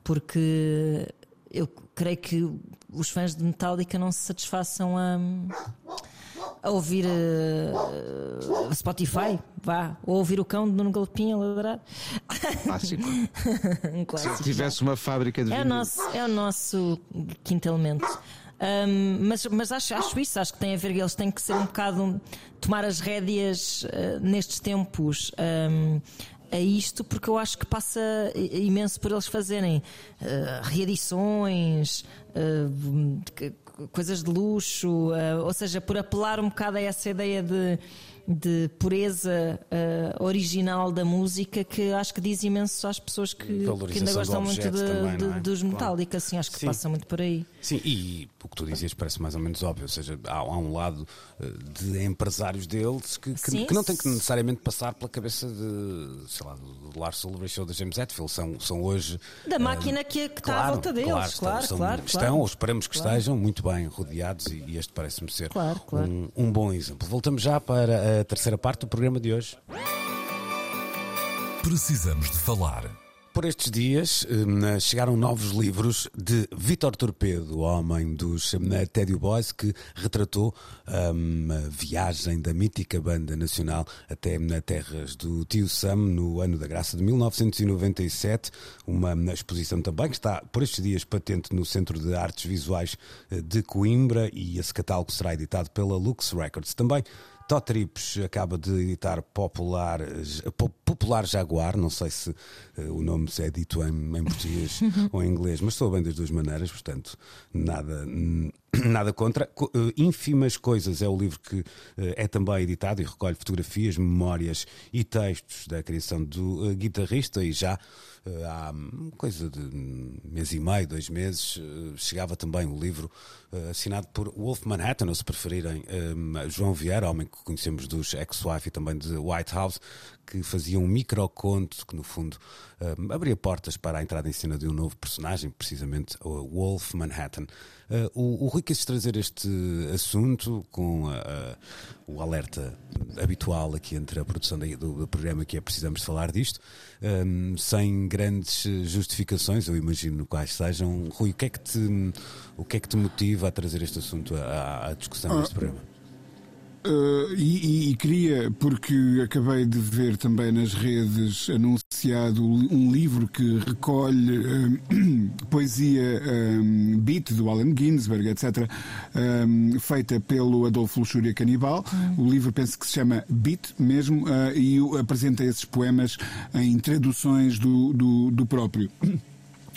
Porque eu creio que os fãs de Metallica não se satisfaçam a, a ouvir uh, Spotify, vá, ou ouvir o cão de Nuno Galpim a ladrar. Clássico. um clássico. Se tivesse uma fábrica de É o nosso, é o nosso quinto elemento. Ahm, mas mas acho, acho isso, acho que tem a ver, eles têm que ser um bocado tomar as rédeas ah, nestes tempos. ahm, a isto porque eu acho que passa imenso por eles fazerem ah, reedições, que- coisas de luxo, ah, ou seja, por apelar um bocado a essa ideia de, de pureza ah, original da música que acho que diz imenso às pessoas que, que ainda gostam muito de- também, de- é? dos Claro. Metallica, assim, acho que Sim. passa muito por aí. Sim, e o que tu dizias parece mais ou menos óbvio, ou seja, há, há um lado eh, de empresários deles que, que, Sim. que não tem que necessariamente passar pela cabeça de, sei lá, do Lars Ulrich ou da James Hetfield, são, são hoje... Da eh, máquina que, que está Claro, à volta deles, claro, claro, estão, claro. estão, claro. ou esperamos que Claro. estejam muito bem rodeados e, e este parece-me ser Claro, claro. Um, um bom exemplo. Voltamos já para a terceira parte do programa de hoje. Precisamos de falar. Por estes dias hum, chegaram novos livros de Vítor Torpedo, o homem dos hum, Tédio Boys, que retratou hum, a viagem da mítica banda nacional até nas terras do Tio Sam no ano da graça de 1997. Uma exposição também que está por estes dias patente no Centro de Artes Visuais eh, de Coimbra e esse catálogo será editado pela Lux Records. Também Tó Trips acaba de editar Popular, Po- Popular Jaguar, não sei se eh, o nome se é dito em, em português ou em inglês, mas estou bem das duas maneiras, portanto, nada, nada contra. Co- eh, Ínfimas Coisas é o livro que eh, é também editado e recolhe fotografias, memórias e textos da criação do guitarrista e já há coisa de mês e meio, dois meses, chegava também o livro assinado por Wolf Manhattan, ou se preferirem, eh, João Vieira, homem que conhecemos dos Ex-Wife e também de White House, que fazia um microconto que, no fundo, eh, abria portas para a entrada em cena de um novo personagem, precisamente o Wolf Manhattan. Eh, o, o Rui quis trazer este assunto com eh, o alerta habitual aqui entre a produção do, do programa, que é precisamos falar disto, eh, sem grandes eh, justificações, eu imagino quais sejam. Rui, o que é que te, o que é que te motiva a trazer este assunto à, à discussão neste programa? Uh, e, e- e queria, porque acabei de ver também nas redes anunciado um livro que recolhe um, poesia um, beat do Allen Ginsberg, etc., um, feita pelo Adolfo Luxúria Canibal. O livro penso que se chama Beat mesmo, uh, e apresenta esses poemas em traduções do, do, do próprio.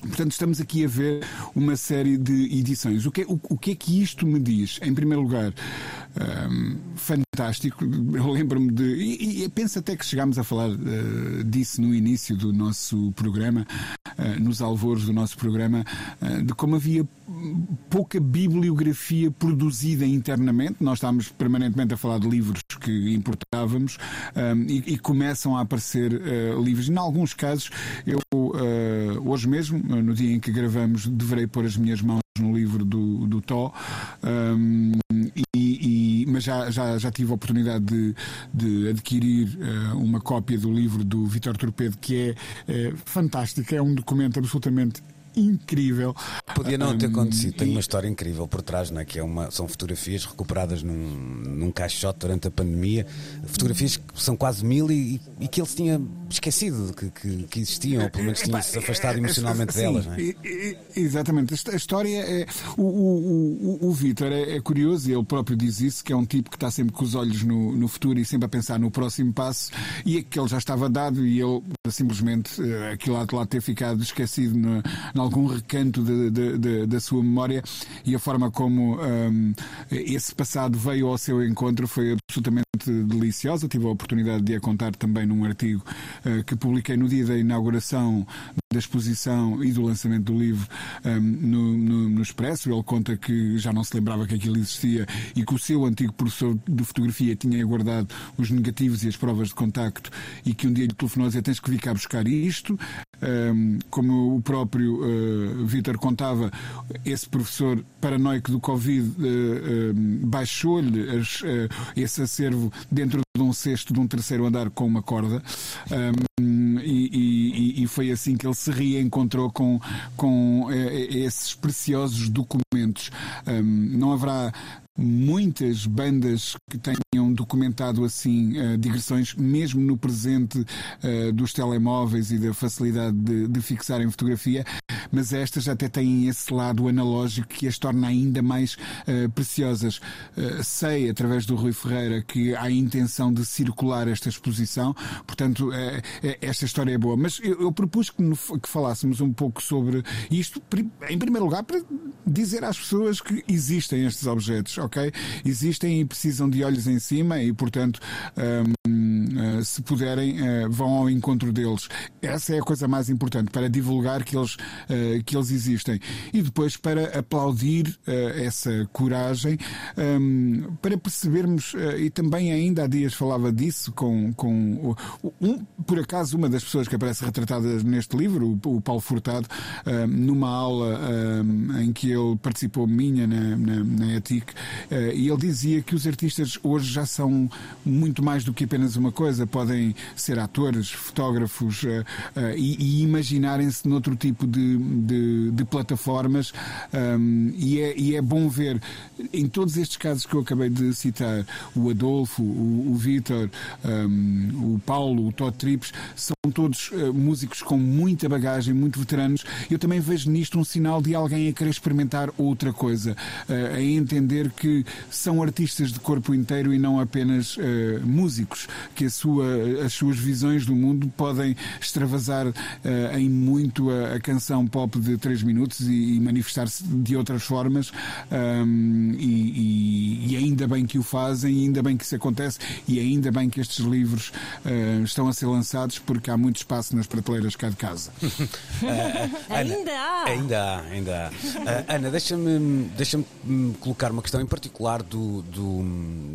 Portanto, estamos aqui a ver uma série de edições. O que, é- o, o que é que isto me diz? Em primeiro lugar, hum, fantástico. Eu lembro-me de. E, e penso até que chegámos a falar eh, disso no início do nosso programa, eh, nos alvores do nosso programa, eh, de como havia pouca bibliografia produzida internamente. Nós estávamos permanentemente a falar de livros que importávamos hum, e, e começam a aparecer eh, livros. Em alguns casos, eu eh, hoje mesmo, no dia em que gravamos, deverei pôr as minhas mãos no livro do, do Tó, hum, e, e- mas já, já, já tive a oportunidade de, de adquirir eh, uma cópia do livro do Vitor Torpedo, que é eh, fantástico, é um documento absolutamente incrível. Podia não ter acontecido. Tem uma história incrível por trás, não é? que é uma, são fotografias recuperadas num, num caixote durante a pandemia. Fotografias que são quase mil e, e que ele se tinha esquecido que, que, que existiam, ou pelo menos tinha-se afastado emocionalmente Sim, delas. Não é? Exatamente. A história é. O, o, o, o Vítor é, é curioso e ele próprio diz isso, que é um tipo que está sempre com os olhos no, no futuro e sempre a pensar no próximo passo e é que ele já estava dado e ele simplesmente eh, aquilo lá de lá ter ficado esquecido na- algum recanto de- de- de- da sua memória e a forma como hum, esse passado veio ao seu encontro foi absolutamente deliciosa. Tive a oportunidade de a contar também num artigo eh, que publiquei no dia da inauguração da exposição e do lançamento do livro hum, no, no, no Expresso. Ele conta que já não se lembrava que aquilo existia e que o seu antigo professor de fotografia tinha guardado os negativos e as provas de contacto e que um dia lhe telefonou a dizer tens que vir cá buscar isto. Hum, como o próprio uh, Vítor contava, esse professor paranoico do Covid uh, hum, baixou-lhe uh, esse acervo dentro de um cesto de um terceiro andar com uma corda. Hum, e, e- e, foi assim que ele se reencontrou com, com esses preciosos documentos. Um, não haverá muitas bandas que tenham documentado assim uh, digressões, mesmo no presente uh, dos telemóveis e da facilidade de, de fixar em fotografia, mas estas até têm esse lado analógico que as torna ainda mais uh, preciosas. sei, através do Rui Ferreira, que há a intenção de circular esta exposição, portanto, esta história é boa. Mas eu, eu propus que, que falássemos um pouco sobre isto, em primeiro lugar, para dizer às pessoas que existem estes objetos ok? Existem e precisam de olhos em cima e, portanto, um, uh, se puderem, uh, vão ao encontro deles. Essa é a coisa mais importante para divulgar que eles, uh, que eles existem. E depois para aplaudir essa coragem, um, para percebermos, e também ainda há dias falava disso com, com um, por acaso, uma das pessoas que aparece retratada neste livro, o, o Paulo Furtado, numa aula em que ele participou minha na, na, na ETIC, e ele dizia que os artistas hoje já são muito mais do que apenas uma coisa, podem ser atores, fotógrafos uh, uh, e, e imaginarem-se noutro tipo de, de, de plataformas. Um, e, é, e, é, bom ver em todos estes casos que eu acabei de citar, o Adolfo, o, o Vitor, um, o Paulo, o Todd Trips, são todos músicos com muita bagagem, muito veteranos. Eu também vejo nisto um sinal de alguém a querer experimentar outra coisa, a entender que são artistas de corpo inteiro e não apenas uh, músicos, que sua, as suas visões do mundo podem extravasar uh, em muito a, a, canção pop de 3 minutos e, e manifestar-se de outras formas. Um, e, e, e, ainda bem que o fazem, ainda bem que isso acontece, e ainda bem que estes livros uh, estão a ser lançados, porque há muito espaço nas prateleiras cá de casa. ainda há! Ainda há, ainda há. Ana, deixa-me deixa colocar uma questão em particular particular do, do,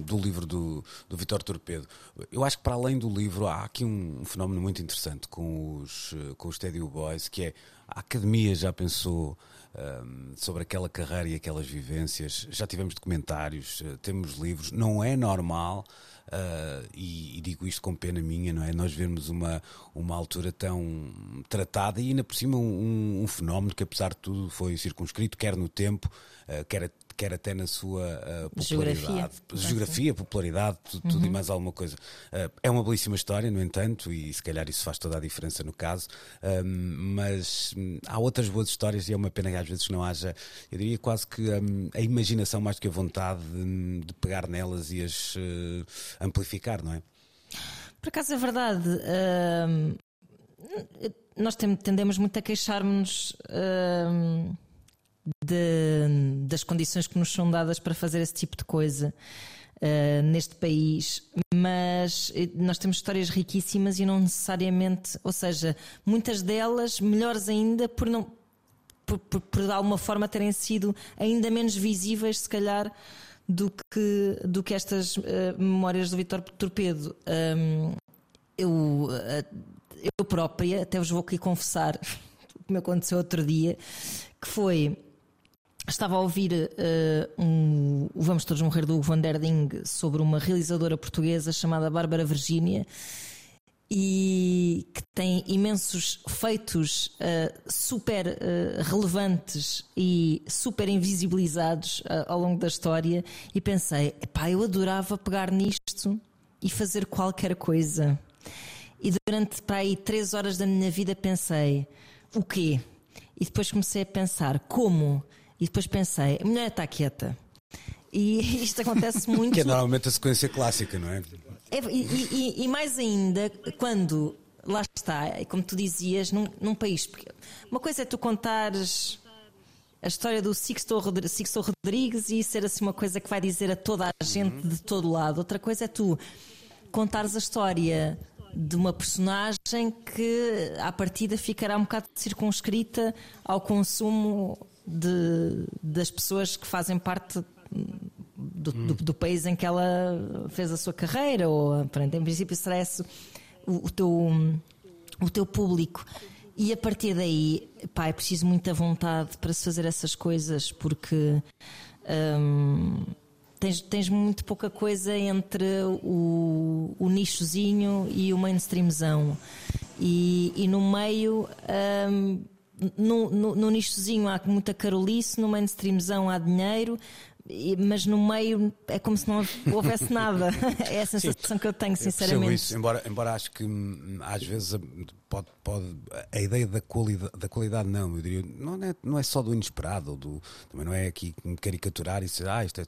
do livro do, do Vitor Torpedo. Eu acho que para além do livro há aqui um, fenómeno muito interessante com os, com os Teddy Boys, que é a academia já pensou um, sobre aquela carreira e aquelas vivências, já tivemos documentários, uh, temos livros, não é normal. Uh, e, e, digo isto com pena minha, não é? Nós vemos uma, uma altura tão tratada e ainda por cima um, um fenómeno que, apesar de tudo, foi circunscrito, quer no tempo, uh, quer quer até na sua uh, popularidade. Geografia, Geografia popularidade, tudo, uhum. e mais alguma coisa. Uh, é uma belíssima história, no entanto, e se calhar isso faz toda a diferença no caso, mas um, há outras boas histórias e é uma pena que às vezes não haja, eu diria quase que um, a imaginação mais do que a vontade de, de pegar nelas e as uh, amplificar, não é? Por acaso é verdade. nós tendemos muito a queixar-nos de, das condições que nos são dadas para fazer esse tipo de coisa. Uh, neste país, mas eh, nós temos histórias riquíssimas e não necessariamente, ou seja, muitas delas melhores ainda por não por, por, por de alguma forma terem sido ainda menos visíveis, se calhar, do que, do que estas uh, memórias do Vitor Torpedo. Um, eu, uh, eu própria, até vos vou aqui confessar o que me aconteceu outro dia, que foi Estava a ouvir uh, um, o Vamos Todos Morrer do Van der Ding sobre uma realizadora portuguesa chamada Bárbara Virgínia e que tem imensos feitos uh, super uh, relevantes e super invisibilizados ao longo da história e pensei, pá, eu adorava pegar nisto e fazer qualquer coisa. E durante para aí três horas da minha vida pensei, o quê? E depois comecei a pensar, como? E depois pensei, a mulher está quieta. E isto acontece muito. que é normalmente a sequência clássica, não é? é e, e, e, mais ainda, quando lá está, como tu dizias, num, num, país. Porque uma coisa é tu contares a história do Sixto, Sixto Rodrigues e ser assim uma coisa que vai dizer a toda a gente uhum. de todo lado. Outra coisa é tu contares a história de uma personagem que à partida ficará um bocado circunscrita ao consumo de, das pessoas que fazem parte do, hum. do, do, país em que ela fez a sua carreira, ou pronto, em princípio será esse o, o, teu, o teu público. E a partir daí, pá, é preciso muita vontade para se fazer essas coisas, porque hum, tens, tens muito pouca coisa entre o, o nichozinho e o mainstreamzão. E, e no meio. Um, no, no, no nichozinho há muita carolice, no mainstreamzão há dinheiro, mas no meio é como se não houvesse nada. é a sensação Sim, que eu tenho, sinceramente. Eu isso, embora, embora acho que hum, às vezes pode, pode a ideia da qualidade, da qualidade não, eu diria, não é, não é só do inesperado, do, também não é aqui caricaturar e dizer, ah, isto é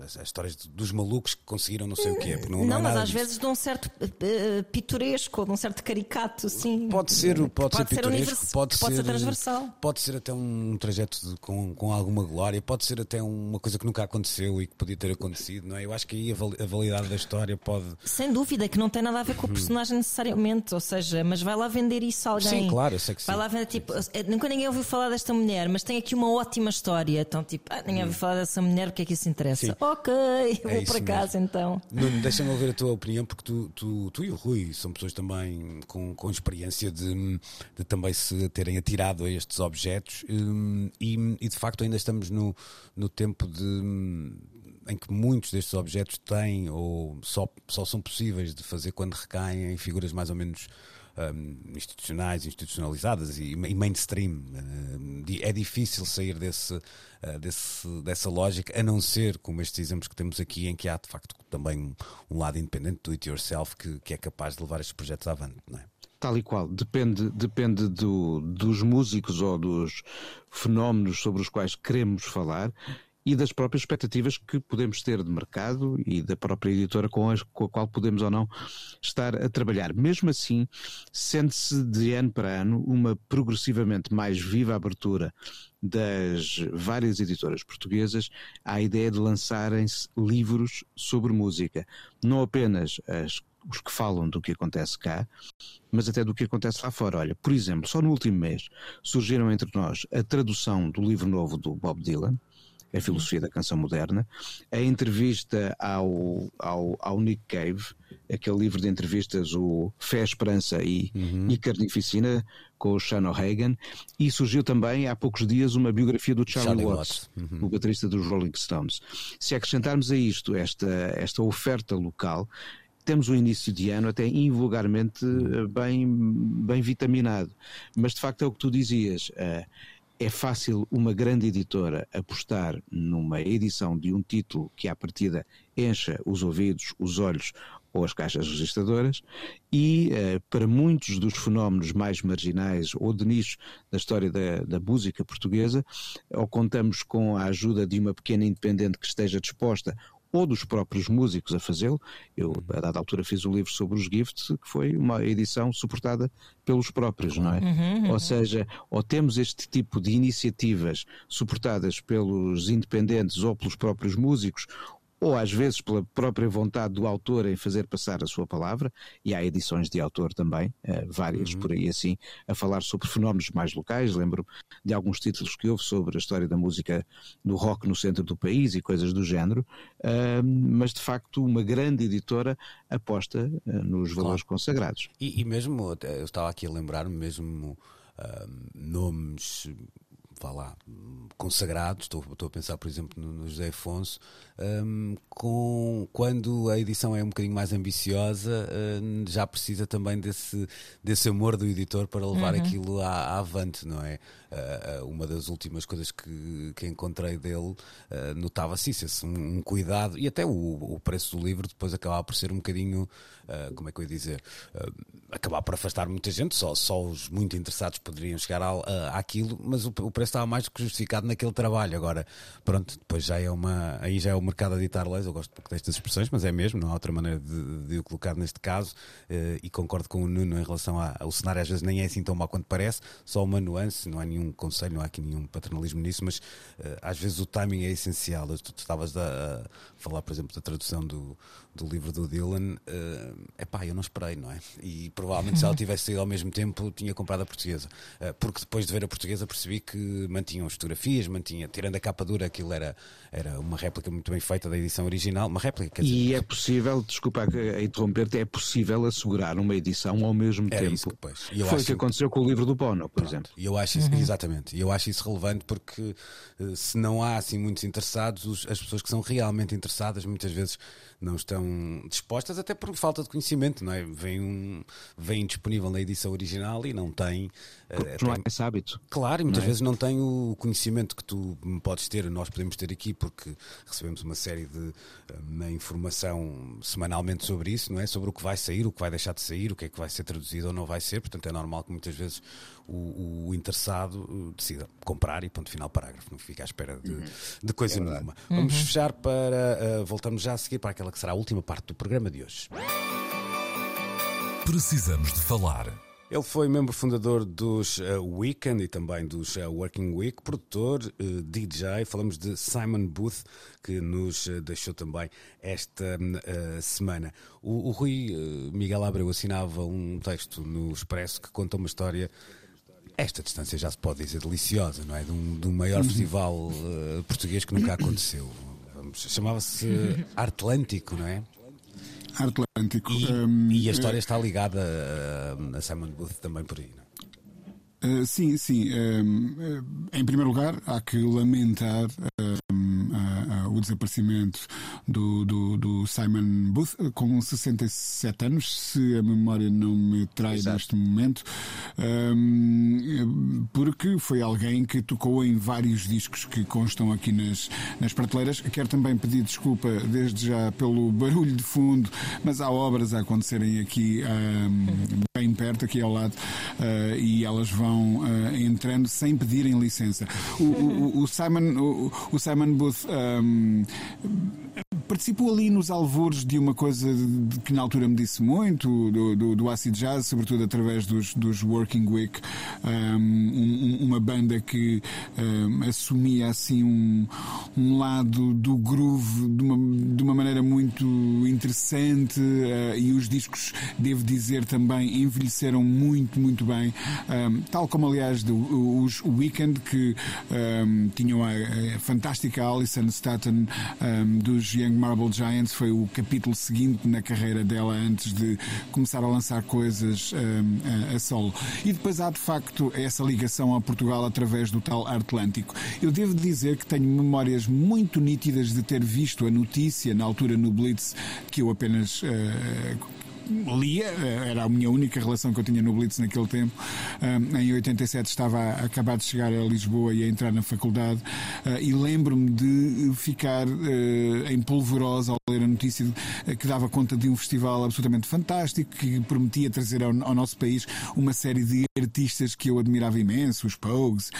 as histórias dos malucos que conseguiram não sei o quê. Não, não, não mas às disso. vezes de um certo uh, pitoresco, de um certo caricato, sim. Pode ser, pode, pode ser, ser pitoresco, pode, pode ser, ser, transversal. Pode ser até um trajeto de, com, com alguma glória, pode ser até uma coisa que nunca aconteceu e que podia ter acontecido, não é? Eu acho que aí a validade da história pode. Sem dúvida, que não tem nada a ver com o uhum. personagem necessariamente, ou seja, mas vai lá vender isso a alguém. Sim, claro, eu sei que sim. Vai lá vender, tipo, eh, nunca ninguém ouviu falar desta mulher, mas tem aqui uma ótima história. Então, tipo, ah, ninguém ouviu hum. falar dessa mulher, porque é que isso interessa? Sim. Ok é vou para casa mesmo. então. Nuno, deixa-me ouvir a tua opinião, porque tu, tu, tu e o Rui são pessoas também com, com experiência de, de também se terem atirado a estes objetos hum, e, e de facto ainda estamos no, no tempo de em que muitos destes objetos têm ou só, só são possíveis de fazer quando recaem em figuras mais ou menos um, institucionais, institucionalizadas e, e mainstream. É difícil sair desse, uh, desse, dessa lógica, a não ser como estes exemplos que temos aqui, em que há de facto também um, um lado independente do it yourself que, que é capaz de levar estes projetos avante, não é? Tal e qual, depende, depende do, dos músicos ou dos fenómenos sobre os quais queremos falar e das próprias expectativas que podemos ter de mercado e da própria editora com, as, com a qual podemos ou não estar a trabalhar. Mesmo assim, sente-se de ano para ano uma progressivamente mais viva abertura das várias editoras portuguesas à ideia de lançarem-se livros sobre música. Não apenas as os que falam do que acontece cá, mas até do que acontece lá fora. Olha, por exemplo, só no último mês surgiram entre nós a tradução do livro novo do Bob Dylan, a filosofia da canção moderna, a entrevista ao, ao, ao Nick Cave, aquele livro de entrevistas, o Fé, Esperança e, uhum. e Carnificina, com o Sean O'Hagan, e surgiu também há poucos dias uma biografia do Charlie, Charlie Watts, Watts. Uhum. o baterista dos Rolling Stones. Se acrescentarmos a isto esta, esta oferta local, temos um início de ano até invulgarmente uhum. bem, bem vitaminado. Mas de facto é o que tu dizias. Uh, é fácil uma grande editora apostar numa edição de um título que à partida encha os ouvidos, os olhos ou as caixas registradoras e uh, para muitos dos fenómenos mais marginais ou de nicho da história da, da música portuguesa, ou contamos com a ajuda de uma pequena independente que esteja disposta ou dos próprios músicos a fazê-lo. Eu, a dada altura, fiz um livro sobre os Gifts, que foi uma edição suportada pelos próprios, não é? Uhum, uhum. Ou seja, ou temos este tipo de iniciativas suportadas pelos independentes ou pelos próprios músicos, ou às vezes pela própria vontade do autor em fazer passar a sua palavra, e há edições de autor também, uh, várias uhum. por aí assim, a falar sobre fenómenos mais locais. Lembro de alguns títulos que houve sobre a história da música do rock no centro do país e coisas do género, uh, mas de facto uma grande editora aposta uh, nos valores claro. consagrados. E, e, mesmo, eu estava aqui a lembrar-me mesmo nomes vá lá, consagrados, estou, estou a pensar, por exemplo, no, no José Afonso, um, com, quando a edição é um bocadinho mais ambiciosa, um, já precisa também desse, desse amor do editor para levar uhum. aquilo à, à, avante, não é? Uh, uma das últimas coisas que, que encontrei dele uh, notava-se isso, esse, um, um, cuidado, e até o, o, preço do livro depois acabava por ser um bocadinho, uh, como é que eu ia dizer, acabar por afastar muita gente, só, só os muito interessados poderiam chegar ao, àquilo, mas o, o preço estava mais do que justificado naquele trabalho. Agora, pronto, depois já é uma, aí já é uma mercado a ditar leis, eu gosto pouco destas expressões, mas é mesmo, não há outra maneira de, de o colocar neste caso, uh, e concordo com o Nuno em relação ao cenário, às vezes nem é assim tão mau quanto parece, só uma nuance, não há nenhum conselho, não há aqui nenhum paternalismo nisso, mas uh, às vezes o timing é essencial. Tu, tu estavas a, a, falar, por exemplo, da tradução do, do livro do Dylan, uh, epá, eu não esperei, não é? E provavelmente se ela tivesse saído ao mesmo tempo, tinha comprado a portuguesa, uh, porque depois de ver a portuguesa percebi que mantinham as fotografias, mantinha, tirando a capa dura, aquilo era, era uma réplica muito bem feita da edição original, uma réplica. E dizer, é possível, desculpa a interromper-te, é possível assegurar uma edição ao mesmo tempo. isso que- pois. Foi o que aconteceu com o livro do Bono, por exemplo. E eu acho isso, exatamente, e eu acho isso relevante porque eh, se não há assim muitos interessados, os- as pessoas que são realmente interessadas muitas vezes não estão dispostas, até por falta de conhecimento, não é? Vem, um, vem disponível na edição original e não tem. eh, Não tem- é esse hábito. Claro, e muitas vezes não tem o conhecimento que tu podes ter, nós podemos ter aqui, porque recebemos uma série de eh, informação semanalmente sobre isso, não é? Sobre o que vai sair, o que vai deixar de sair, o que é que vai ser traduzido ou não vai ser. Portanto, é normal que muitas vezes o, o interessado eh, decida comprar e ponto final parágrafo, não fica à espera de, de coisa nenhuma. Vamos fechar para. eh, voltamos já a seguir para aquela que será a última parte do programa de hoje. Precisamos de falar. Ele foi membro fundador dos uh, Weekend e também dos uh, Working Week, produtor, uh, DJ. Falamos de Simon Booth, que nos uh, deixou também esta uh, semana. O, o Rui uh, Miguel Abreu assinava um texto no Expresso que conta uma história. Esta distância já se pode dizer deliciosa, não é? De um, de um maior festival uh, português que nunca aconteceu. Chamava-se Atlântico, não é? Atlântico. E, hum, e a história está ligada a, a Simon Booth também por aí, não é? Uh, sim, sim. Um, uh, em primeiro lugar, há que lamentar um, a- o desaparecimento do, do- do Simon Booth, uh, com 67 anos, se a memória não me trai Exato. neste momento, um, porque foi alguém que tocou em vários discos que constam aqui nas, nas prateleiras. Quero também pedir desculpa desde já pelo barulho de fundo, mas há obras a acontecerem aqui bem perto, aqui ao lado, uh, e elas vão uh, entrando sem pedirem licença. O, o- o Simon, o, o Simon Booth um, participou ali nos alvores de uma coisa de- que na altura me disse muito, do, do, do acid jazz, sobretudo através dos, dos Working Week, um, um- uma banda que um, assumia assim um, um lado do groove de uma, de uma maneira muito interessante uh, e os discos, devo dizer também, envelheceram muito, muito bem, tal como aliás do- os Weekend que tinham a, a fantástica Alison Staten dos Young Marble Giants, foi o capítulo seguinte na carreira dela antes de começar a lançar coisas um, a, solo. E depois há de facto essa ligação a Portugal através do tal Atlântico. Eu devo dizer que tenho memórias muito nítidas de ter visto a notícia na altura no Blitz que eu apenas eh, lia, eh, era a minha única relação que eu tinha no Blitz naquele tempo. Um, em 87 estava a acabar de chegar a Lisboa e a entrar na faculdade uh, e lembro-me de ficar em polvorosa ao ler a notícia que dava conta de um festival absolutamente fantástico que prometia trazer ao, nosso país uma série de artistas que eu admirava imenso, os Pogues,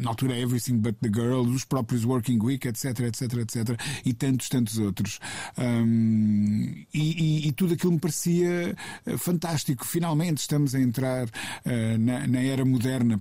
na altura Everything But The Girl, os próprios Working Week, etc, etc, etc, e tantos, tantos outros. E, e- e tudo aquilo me parecia eh, fantástico. Finalmente estamos a entrar eh, na, na era moderna.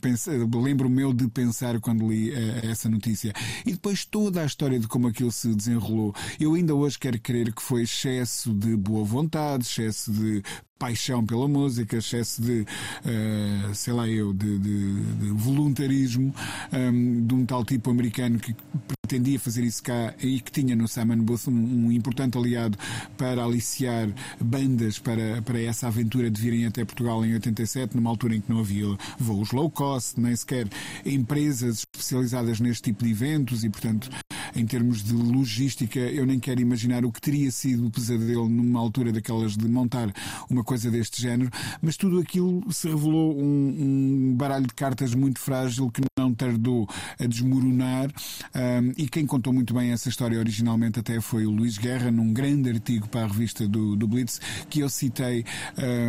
Lembro-me de pensar quando li eh, essa notícia. E depois toda a história de como aquilo se desenrolou. Eu ainda hoje quero crer que foi excesso de boa vontade, excesso de paixão pela música, excesso de, eh, sei lá eu, de, de- de voluntarismo ehm, de um tal tipo americano que pretendia fazer isso cá e que tinha no Simon Booth um, um importante aliado para aliciar bandas para, para essa aventura de virem até Portugal em 87, numa altura em que não havia voos low cost, nem sequer empresas especializadas neste tipo de eventos e, portanto, em termos de logística, eu nem quero imaginar o que teria sido o pesadelo numa altura daquelas de montar uma coisa deste género, mas tudo aquilo se revelou um, um baralho de cartas muito frágil que não tardou a desmoronar. um, e quem contou muito bem essa história originalmente até foi o Luís Guerra, num grande artigo para a revista do, do Blitz, que eu citei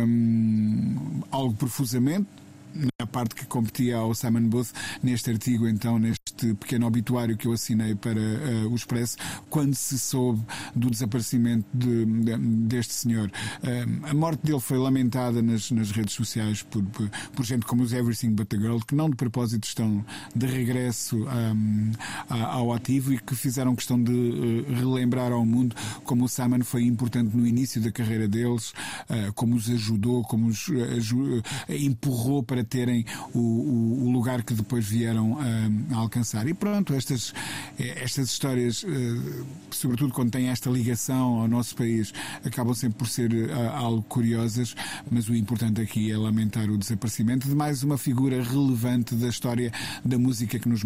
um, algo profusamente na parte que competia ao Simon Booth, neste artigo, então, neste pequeno obituário que eu assinei para eh, o Expresso, quando se soube do desaparecimento de- de- deste senhor. Eh, a morte dele foi lamentada nas, nas redes sociais por, por, por gente como os Everything But the Girl, que não de propósito estão de regresso um, a- ao ativo e que fizeram questão de eh, relembrar ao mundo como o Simon foi importante no início da carreira deles, eh, como os ajudou, como os eh, eh, empurrou para para terem o, o, o lugar que depois vieram a, a, alcançar. E pronto, estas, estas histórias, sobretudo quando têm esta ligação ao nosso país, acabam sempre por ser algo curiosas, mas o importante aqui é lamentar o desaparecimento de mais uma figura relevante da história da música que nos,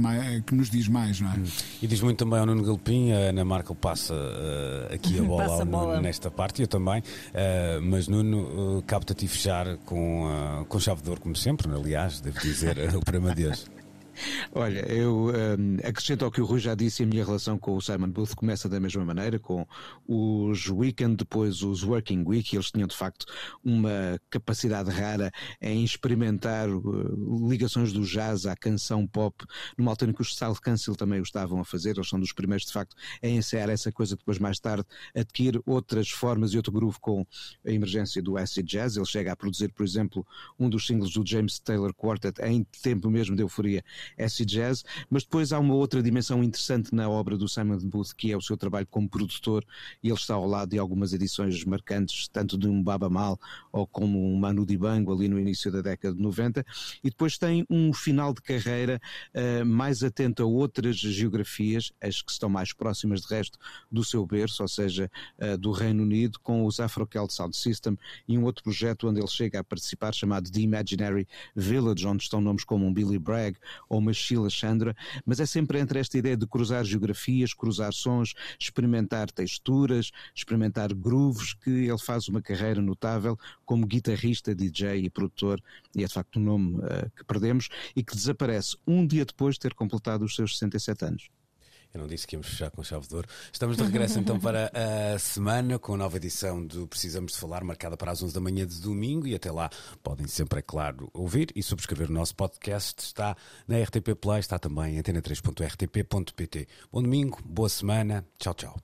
que nos diz mais, não é? E diz muito também ao Nuno Galpim, a Ana Markel passa uh, aqui a bola, a bola. nesta parte, eu também, uh, mas Nuno, uh, cabe-te a ti fechar com, uh, com chave de ouro, como sempre, aliás, devo dizer, o programa. Olha, eu um, acrescento ao que o Rui já disse, a minha relação com o Simon Booth começa da mesma maneira, com os Weekend, depois os Working Week, eles tinham de facto uma capacidade rara em experimentar uh, ligações do jazz à canção pop, numa altura em que os South Council também o estavam a fazer, eles são dos primeiros de facto a ensaiar essa coisa, depois mais tarde adquirir outras formas e outro groove com a emergência do acid jazz, ele chega a produzir, por exemplo, um dos singles do James Taylor Quartet em tempo mesmo de euforia acid jazz, mas depois há uma outra dimensão interessante na obra do Simon Booth, que é o seu trabalho como produtor, e ele está ao lado de algumas edições marcantes, tanto de um Baba Mal ou como um Manu Dibango ali no início da década de 90, e depois tem um final de carreira uh, mais atento a outras geografias, as que estão mais próximas de resto do seu berço, ou seja, uh, do Reino Unido, com os Afro Celt Sound System e um outro projeto onde ele chega a participar chamado The Imaginary Village, onde estão nomes como um Billy Bragg ou uma Sheila Chandra, mas é sempre entre esta ideia de cruzar geografias, cruzar sons, experimentar texturas, experimentar grooves, que ele faz uma carreira notável como guitarrista, DJ e produtor, e é de facto um nome uh, que perdemos, e que desaparece um dia depois de ter completado os seus 67 anos. Eu não disse que íamos fechar com chave de ouro. Estamos de regresso então para a semana com a nova edição do Precisamos de Falar, marcada para as 11 da manhã de domingo. E até lá podem sempre, é claro, ouvir e subscrever o nosso podcast. Está na RTP Play, está também em antena3.rtp.pt. Bom domingo, boa semana. Tchau, tchau.